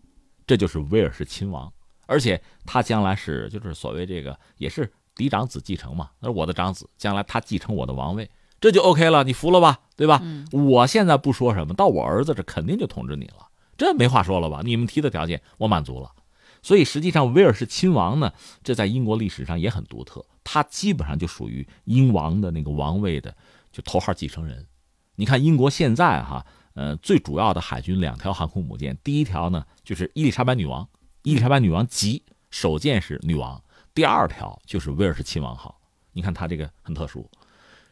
这就是威尔士亲王，而且他将来是就是所谓这个也是。”嫡长子继承嘛，那是我的长子，将来他继承我的王位，这就 OK 了，你服了吧，对吧？我现在不说什么，到我儿子这肯定就统治你了，这没话说了吧？你们提的条件我满足了，所以实际上威尔士亲王呢，这在英国历史上也很独特，他基本上就属于英王的那个王位的就头号继承人。你看英国现在哈，呃，最主要的海军两条航空母舰，第一条呢就是伊丽莎白女王，伊丽莎白女王级首舰是女王。第二条就是威尔士亲王号，你看他这个很特殊，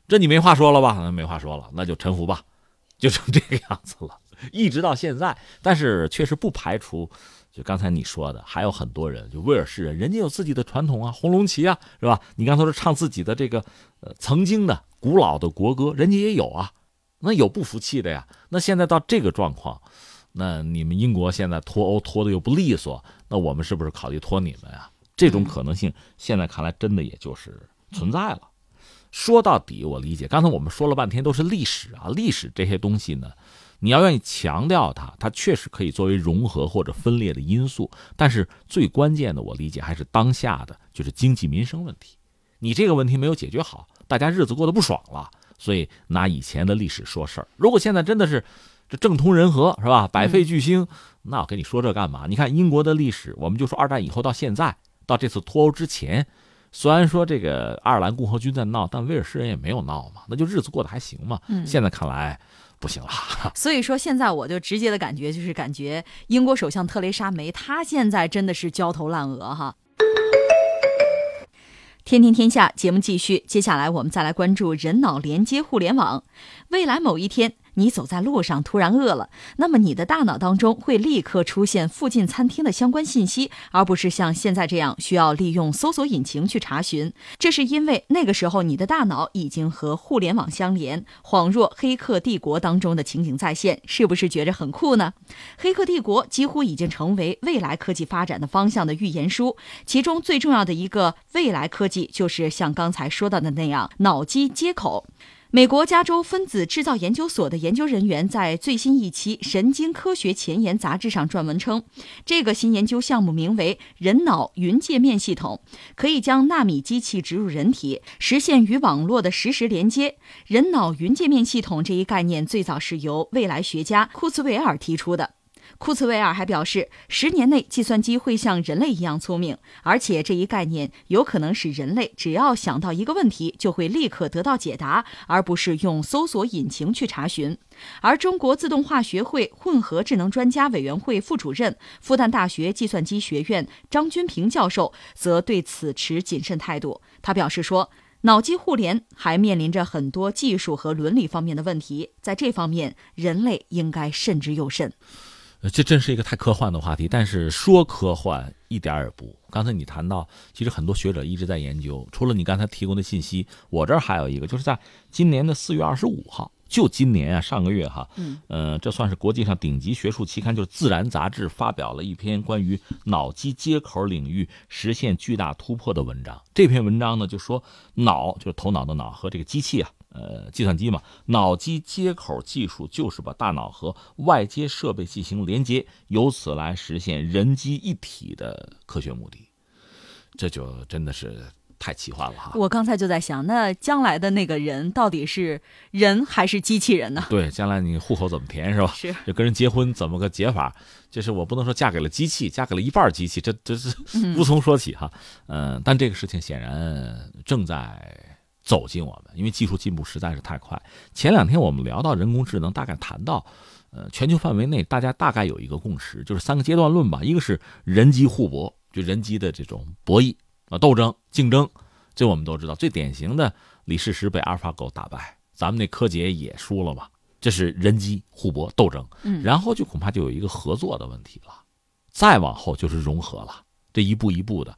这你没话说了吧？那没话说了，那就臣服吧，就成这个样子了，一直到现在。但是确实不排除，就刚才你说的，还有很多人，就威尔士人，人家有自己的传统啊，红龙旗啊，是吧？你刚才说唱自己的这个呃曾经的古老的国歌，人家也有啊。那有不服气的呀？那现在到这个状况，那你们英国现在脱欧脱的又不利索，那我们是不是考虑脱你们啊？这种可能性现在看来真的也就是存在了。说到底，我理解，刚才我们说了半天都是历史啊，历史这些东西呢，你要愿意强调它，它确实可以作为融合或者分裂的因素。但是最关键的，我理解还是当下的就是经济民生问题。你这个问题没有解决好，大家日子过得不爽了，所以拿以前的历史说事儿。如果现在真的是这政通人和，是吧？百废俱兴，那我跟你说这干嘛？你看英国的历史，我们就说二战以后到现在。到这次脱欧之前，虽然说这个爱尔兰共和军在闹，但威尔士人也没有闹嘛，那就日子过得还行嘛。嗯，现在看来不行了。所以说，现在我就直接的感觉就是感觉英国首相特蕾莎梅，她现在真的是焦头烂额哈。天天天下节目继续，接下来我们再来关注人脑连接互联网，未来某一天。你走在路上突然饿了，那么你的大脑当中会立刻出现附近餐厅的相关信息，而不是像现在这样需要利用搜索引擎去查询。这是因为那个时候你的大脑已经和互联网相连，恍若《黑客帝国》当中的情景再现，是不是觉着很酷呢？《黑客帝国》几乎已经成为未来科技发展的方向的预言书，其中最重要的一个未来科技就是像刚才说到的那样，脑机接口。美国加州分子制造研究所的研究人员在最新一期《神经科学前沿》杂志上撰文称，这个新研究项目名为“人脑云界面系统”，可以将纳米机器植入人体，实现与网络的实时连接。人脑云界面系统这一概念最早是由未来学家库茨韦尔提出的。库茨韦尔还表示，十年内计算机会像人类一样聪明，而且这一概念有可能使人类只要想到一个问题，就会立刻得到解答，而不是用搜索引擎去查询。而中国自动化学会混合智能专家委员会副主任、复旦大学计算机学院张军平教授则对此持谨慎态度。他表示说，脑机互联还面临着很多技术和伦理方面的问题，在这方面，人类应该慎之又慎。这真是一个太科幻的话题，但是说科幻一点也不。刚才你谈到，其实很多学者一直在研究。除了你刚才提供的信息，我这儿还有一个，就是在今年的四月二十五号，就今年啊，上个月哈，嗯，呃，这算是国际上顶级学术期刊，就是《自然》杂志发表了一篇关于脑机接口领域实现巨大突破的文章。这篇文章呢，就说脑就是头脑的脑和这个机器啊。呃，计算机嘛，脑机接口技术就是把大脑和外接设备进行连接，由此来实现人机一体的科学目的。这就真的是太奇幻了哈！我刚才就在想，那将来的那个人到底是人还是机器人呢？对，将来你户口怎么填是吧？是，就跟人结婚怎么个结法？就是我不能说嫁给了机器，嫁给了一半机器，这这是 无从说起哈。嗯，但这个事情显然正在。走进我们，因为技术进步实在是太快。前两天我们聊到人工智能，大概谈到，呃，全球范围内大家大概有一个共识，就是三个阶段论吧。一个是人机互搏，就人机的这种博弈啊、斗争、竞争。这我们都知道，最典型的李世石被阿尔法狗打败，咱们那柯洁也输了嘛。这是人机互搏斗争，嗯，然后就恐怕就有一个合作的问题了，再往后就是融合了，这一步一步的，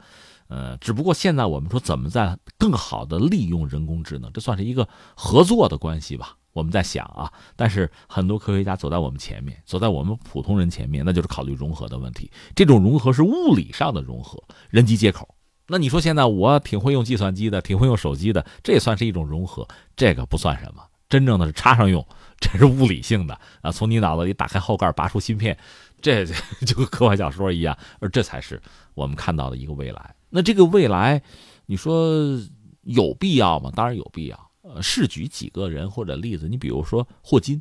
呃，只不过现在我们说怎么在更好的利用人工智能，这算是一个合作的关系吧。我们在想啊，但是很多科学家走在我们前面，走在我们普通人前面，那就是考虑融合的问题。这种融合是物理上的融合，人机接口。那你说现在我挺会用计算机的，挺会用手机的，这也算是一种融合？这个不算什么，真正的是插上用，这是物理性的啊。从你脑子里打开后盖，拔出芯片，这 就跟科幻小说一样。而这才是我们看到的一个未来。那这个未来，你说有必要吗？当然有必要。呃，试举几个人或者例子，你比如说霍金，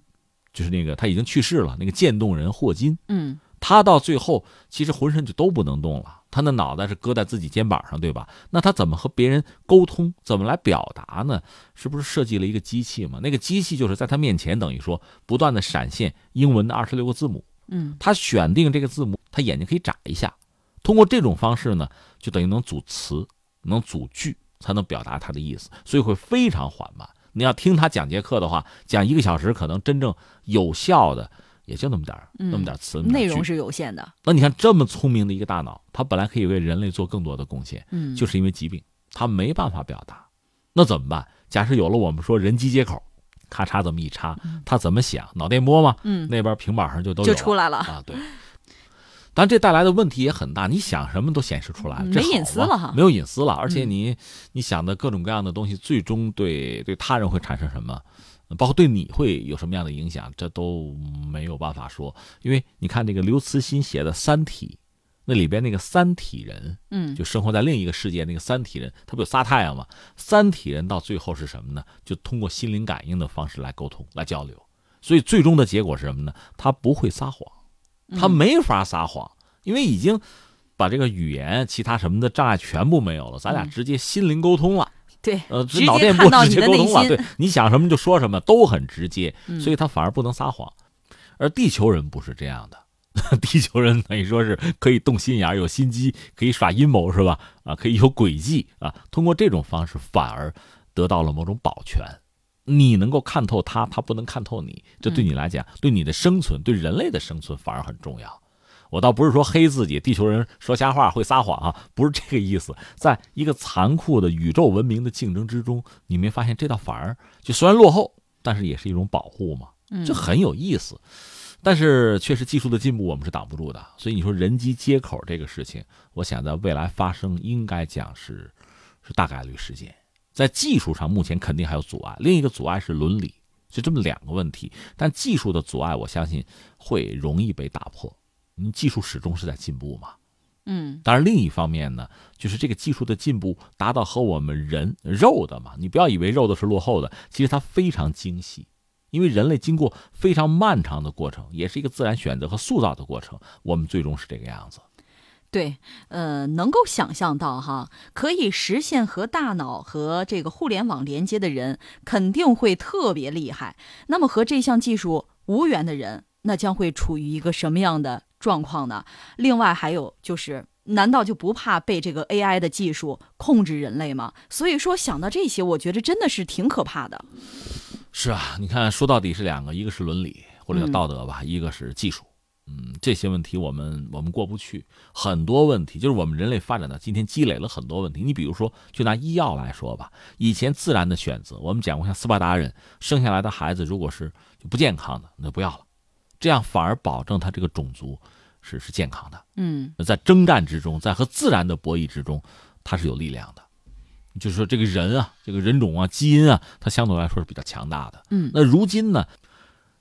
就是那个他已经去世了那个渐冻人霍金，嗯，他到最后其实浑身就都不能动了，他的脑袋是搁在自己肩膀上，对吧？那他怎么和别人沟通，怎么来表达呢？是不是设计了一个机器嘛？那个机器就是在他面前，等于说不断的闪现英文的二十六个字母，嗯，他选定这个字母，他眼睛可以眨一下，通过这种方式呢，就等于能组词，能组句。才能表达他的意思，所以会非常缓慢。你要听他讲节课的话，讲一个小时，可能真正有效的也就那么点儿，那么点词，内容是有限的。那你看这么聪明的一个大脑，他本来可以为人类做更多的贡献，嗯，就是因为疾病，他没办法表达，那怎么办？假设有了我们说人机接口，咔嚓这么一插，他怎么想？脑电波吗，嗯，那边平板上就都就出来了啊，对。但这带来的问题也很大，你想什么都显示出来了，没隐私了哈，没有隐私了，而且你你想的各种各样的东西，最终对对他人会产生什么，包括对你会有什么样的影响，这都没有办法说。因为你看这个刘慈欣写的《三体》，那里边那个三体人，嗯，就生活在另一个世界那个三体人，他不有仨太阳吗？三体人到最后是什么呢？就通过心灵感应的方式来沟通、来交流，所以最终的结果是什么呢？他不会撒谎。他没法撒谎，因为已经把这个语言、其他什么的障碍全部没有了，咱俩直接心灵沟通了。对，呃，脑电波直接沟通了。对，你想什么就说什么，都很直接，所以他反而不能撒谎。而地球人不是这样的，地球人等于说是可以动心眼、有心机，可以耍阴谋，是吧？啊，可以有诡计啊。通过这种方式，反而得到了某种保全。你能够看透他，他不能看透你，这对你来讲，对你的生存，对人类的生存反而很重要。我倒不是说黑自己，地球人说瞎话会撒谎啊，不是这个意思。在一个残酷的宇宙文明的竞争之中，你没发现这倒反而就虽然落后，但是也是一种保护嘛，这很有意思。但是确实技术的进步我们是挡不住的，所以你说人机接口这个事情，我想在未来发生应该讲是是大概率事件。在技术上，目前肯定还有阻碍。另一个阻碍是伦理，就这么两个问题。但技术的阻碍，我相信会容易被打破。你技术始终是在进步嘛。嗯。当然，另一方面呢，就是这个技术的进步达到和我们人肉的嘛。你不要以为肉的是落后的，其实它非常精细。因为人类经过非常漫长的过程，也是一个自然选择和塑造的过程，我们最终是这个样子。对，呃，能够想象到哈，可以实现和大脑和这个互联网连接的人，肯定会特别厉害。那么和这项技术无缘的人，那将会处于一个什么样的状况呢？另外还有就是，难道就不怕被这个 AI 的技术控制人类吗？所以说想到这些，我觉得真的是挺可怕的。是啊，你看，说到底是两个，一个是伦理或者叫道德吧，一个是技术。嗯，这些问题我们我们过不去，很多问题就是我们人类发展到今天积累了很多问题。你比如说，就拿医药来说吧，以前自然的选择，我们讲过，像斯巴达人生下来的孩子如果是就不健康的，那不要了，这样反而保证他这个种族是是健康的。嗯，在征战之中，在和自然的博弈之中，他是有力量的。就是说，这个人啊，这个人种啊，基因啊，它相对来说是比较强大的。嗯，那如今呢，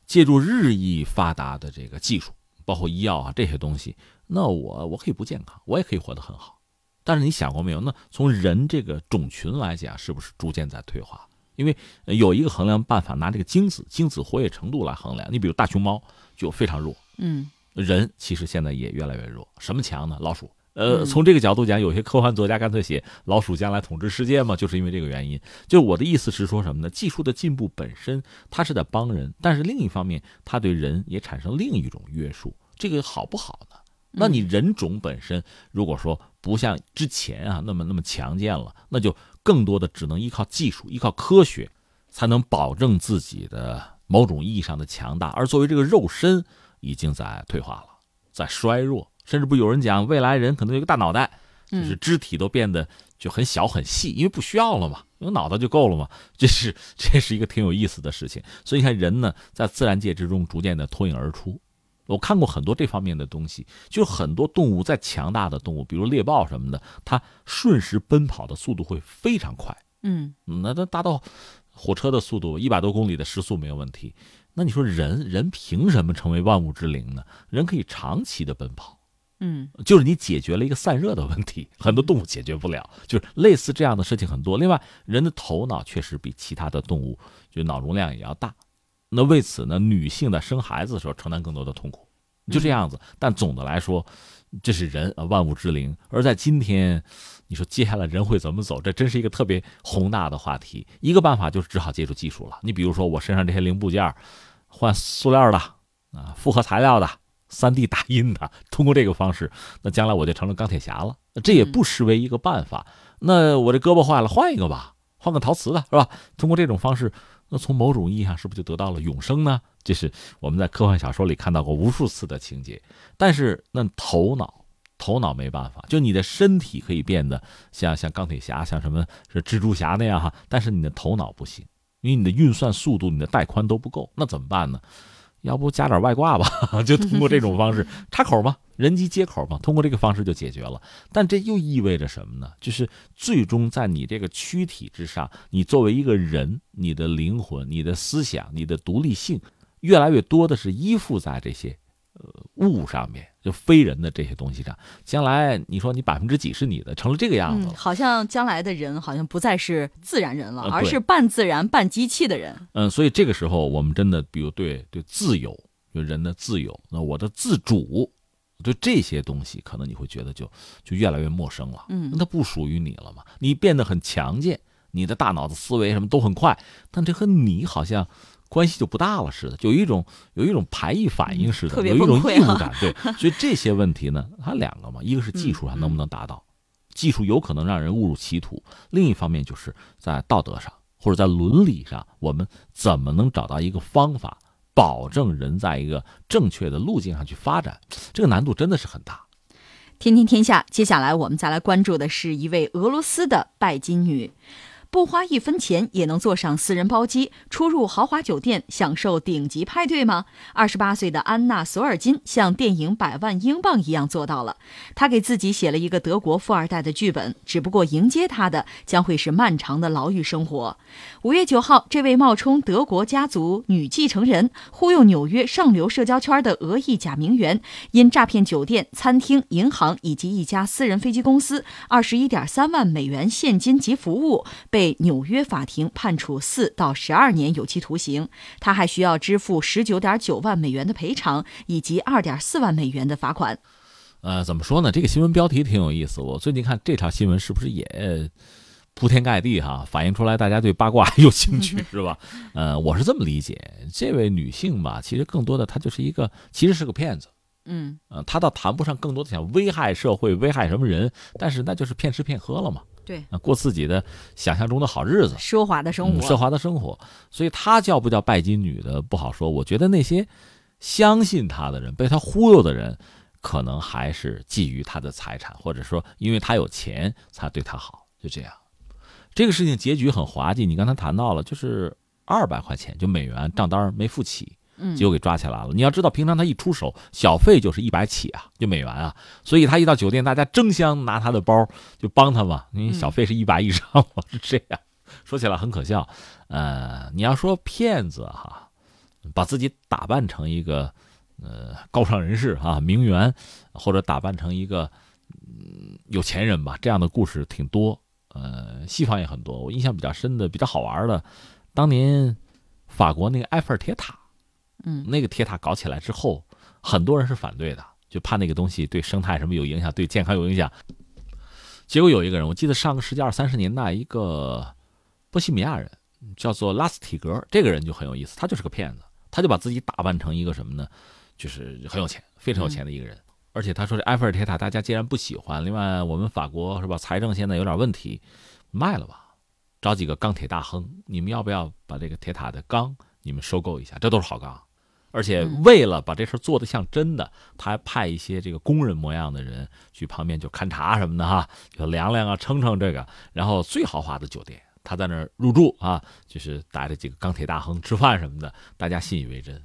借助日益发达的这个技术。包括医药啊这些东西，那我我可以不健康，我也可以活得很好。但是你想过没有？那从人这个种群来讲，是不是逐渐在退化？因为有一个衡量办法，拿这个精子精子活跃程度来衡量。你比如大熊猫就非常弱，嗯，人其实现在也越来越弱。什么强呢？老鼠。呃，从这个角度讲，有些科幻作家干脆写老鼠将来统治世界嘛，就是因为这个原因。就我的意思是说什么呢？技术的进步本身它是在帮人，但是另一方面，它对人也产生另一种约束。这个好不好呢？那你人种本身如果说不像之前啊那么那么强健了，那就更多的只能依靠技术、依靠科学，才能保证自己的某种意义上的强大。而作为这个肉身，已经在退化了，在衰弱，甚至不有人讲未来人可能有个大脑袋，就是肢体都变得就很小很细，因为不需要了嘛，有脑袋就够了嘛。这是这是一个挺有意思的事情。所以你看人呢，在自然界之中逐渐的脱颖而出。我看过很多这方面的东西，就很多动物再强大的动物，比如猎豹什么的，它瞬时奔跑的速度会非常快，嗯，那它达到火车的速度，一百多公里的时速没有问题。那你说人人凭什么成为万物之灵呢？人可以长期的奔跑，嗯，就是你解决了一个散热的问题，很多动物解决不了，就是类似这样的事情很多。另外，人的头脑确实比其他的动物就脑容量也要大。那为此呢，女性在生孩子的时候承担更多的痛苦，就这样子。但总的来说，这是人啊，万物之灵。而在今天，你说接下来人会怎么走？这真是一个特别宏大的话题。一个办法就是只好借助技术了。你比如说，我身上这些零部件，换塑料的啊，复合材料的，三 D 打印的，通过这个方式，那将来我就成了钢铁侠了。这也不失为一个办法。那我这胳膊坏了，换一个吧，换个陶瓷的，是吧？通过这种方式。那从某种意义上，是不是就得到了永生呢？这是我们在科幻小说里看到过无数次的情节。但是那头脑，头脑没办法，就你的身体可以变得像像钢铁侠，像什么是蜘蛛侠那样哈，但是你的头脑不行，因为你的运算速度、你的带宽都不够。那怎么办呢？要不加点外挂吧？就通过这种方式 插口嘛，人机接口嘛，通过这个方式就解决了。但这又意味着什么呢？就是最终在你这个躯体之上，你作为一个人，你的灵魂、你的思想、你的独立性，越来越多的是依附在这些呃物上面，就非人的这些东西上。将来你说你百分之几是你的，成了这个样子了。好像将来的人好像不再是自然人了，呃而是半自然半机器的人。嗯，所以这个时候我们真的，比如对对自由，就人的自由，那我的自主，对这些东西，可能你会觉得就就越来越陌生了。嗯那它不属于你了嘛？你变得很强健，你的大脑的思维什么都很快，但这和你好像关系就不大了似的，就有一种有一种排异反应似的，有一种崩溃啊义务感。对，所以这些问题呢，它两个嘛，一个是技术上能不能达到，技术有可能让人误入歧途；另一方面就是在道德上或者在伦理上，我们怎么能找到一个方法，保证人在一个正确的路径上去发展？这个难度真的是很大。天天天下，接下来我们再来关注的是一位俄罗斯的拜金女。不花一分钱也能坐上私人包机，出入豪华酒店，享受顶级派对吗？二十八岁的安娜·索尔金像电影《百万英镑》一样做到了。她给自己写了一个德国富二代的剧本，只不过迎接她的将会是漫长的牢狱生活。五月九号，这位冒充德国家族女继承人，忽悠纽约上流社交圈的俄裔假名媛，因诈骗酒店、餐厅、银行以及一家私人飞机公司二十一点三万美元现金及服务，被纽约法庭判处四到十二年有期徒刑。他还需要支付十九点九万美元的赔偿以及二点四万美元的罚款。呃，怎么说呢？这个新闻标题挺有意思。我最近看这条新闻，是不是也铺天盖地哈，反映出来大家对八卦 有兴趣是吧？呃，我是这么理解，这位女性吧，其实更多的她就是一个，其实是个骗子。嗯呃，她倒谈不上更多的想危害社会、危害什么人，但是那就是骗吃骗喝了嘛。对，啊，过自己的想象中的好日子，奢华的生活，嗯奢华的生活。所以她叫不叫拜金女的不好说。我觉得那些相信她的人、被她忽悠的人，可能还是觊觎她的财产，或者说因为她有钱才对她好，就这样。这个事情结局很滑稽，你刚才谈到了，就是二百块钱就美元账单没付齐，嗯结果给抓起来了。你要知道，平常他一出手，小费就是一百起啊，就美元啊，所以他一到酒店，大家争相拿他的包就帮他嘛，因为小费是一百以上嘛，是这样。说起来很可笑，呃，你要说骗子哈，把自己打扮成一个呃高尚人士啊、名媛，或者打扮成一个嗯有钱人吧，这样的故事挺多。呃，西方也很多。我印象比较深的、比较好玩的，当年法国那个埃菲尔铁塔，嗯那个铁塔搞起来之后，很多人是反对的，就怕那个东西对生态什么有影响，对健康有影响。结果有一个人，我记得上个世纪二三十年代，一个波西米亚人叫做拉斯体格，这个人就很有意思，他就是个骗子，他就把自己打扮成一个什么呢？就是很有钱、非常有钱的一个人，而且他说这埃菲尔铁塔大家既然不喜欢，另外我们法国是吧，财政现在有点问题，卖了吧，找几个钢铁大亨，你们要不要把这个铁塔的钢你们收购一下？这都是好钢。而且为了把这事做得像真的，他还派一些这个工人模样的人去旁边就勘察什么的哈，就量量啊、称称这个，然后最豪华的酒店，他在那儿入住啊，就是带着几个钢铁大亨吃饭什么的，大家信以为真，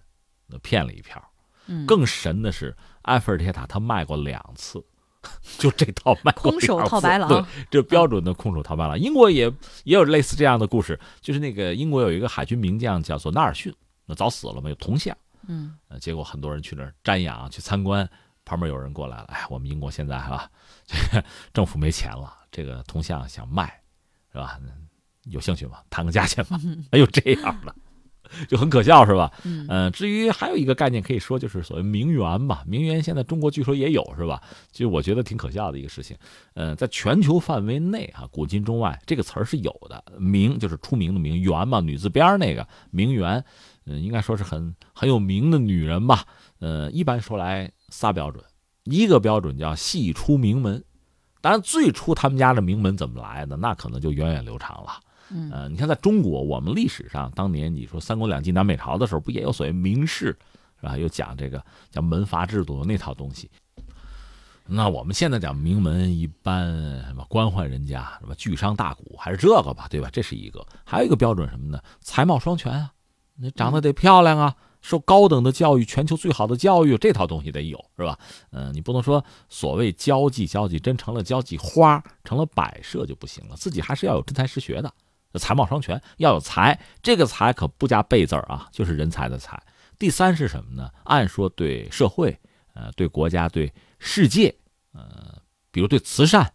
那骗了一票。更神的是，埃菲尔铁塔他卖过两次，就这套卖空手套白狼，对，这标准的空手套白狼。英国也也有类似这样的故事，就是那个英国有一个海军名将叫做纳尔逊，那早死了嘛，有铜像。嗯，呃，结果很多人去那儿瞻仰、去参观，旁边有人过来了，哎，我们英国现在哈，这个政府没钱了，这个铜像想卖，是吧？有兴趣吗？谈个价钱吧。哎呦，这样的，就很可笑，是吧？嗯。至于还有一个概念可以说，就是所谓名媛吧。名媛现在中国据说也有，是吧？其实我觉得挺可笑的一个事情。呃，在全球范围内哈，古今中外这个词儿是有的，名就是出名的名，媛嘛，女字边那个名媛。嗯，应该说是很很有名的女人吧。呃，一般说来仨标准，一个标准叫系出名门。当然，最初他们家的名门怎么来的，那可能就源远流长了。嗯，你看在中国，我们历史上当年你说三国两晋南北朝的时候，不也有所谓名士，是吧？又讲这个叫门阀制度那套东西。那我们现在讲名门，一般什么官宦人家，什么巨商大贾，还是这个吧，对吧？这是一个。还有一个标准什么呢？才貌双全啊。你长得得漂亮啊，受高等的教育，全球最好的教育，这套东西得有，是吧？嗯，你不能说所谓交际，交际真成了交际花，成了摆设就不行了，自己还是要有真才实学的，才貌双全，要有才，这个才可不加贝字儿啊，就是人才的才。第三是什么呢？按说对社会，呃，对国家，对世界，呃，比如对慈善，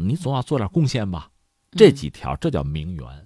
你总要做点贡献吧？这几条，这叫名媛。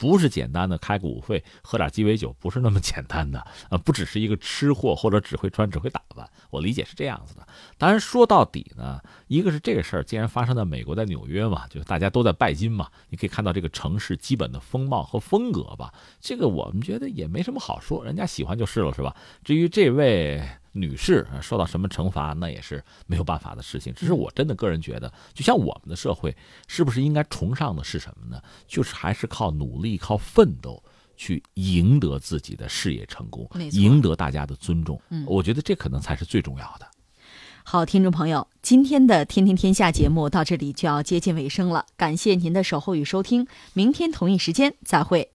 不是简单的开个舞会喝点鸡尾酒，不是那么简单的呃，不只是一个吃货或者只会穿只会打扮，我理解是这样子的。当然说到底呢，一个是这个事儿既然发生在美国，在纽约嘛，就大家都在拜金嘛，你可以看到这个城市基本的风貌和风格吧。这个我们觉得也没什么好说，人家喜欢就是了，是吧？至于这位。女士受到什么惩罚，那也是没有办法的事情。只是我真的个人觉得，就像我们的社会，是不是应该崇尚的是什么呢？就是还是靠努力、靠奋斗去赢得自己的事业成功，赢得大家的尊重。嗯，我觉得这可能才是最重要的。好，听众朋友，今天的《天天天下》节目到这里就要接近尾声了，感谢您的守候与收听，明天同一时间再会。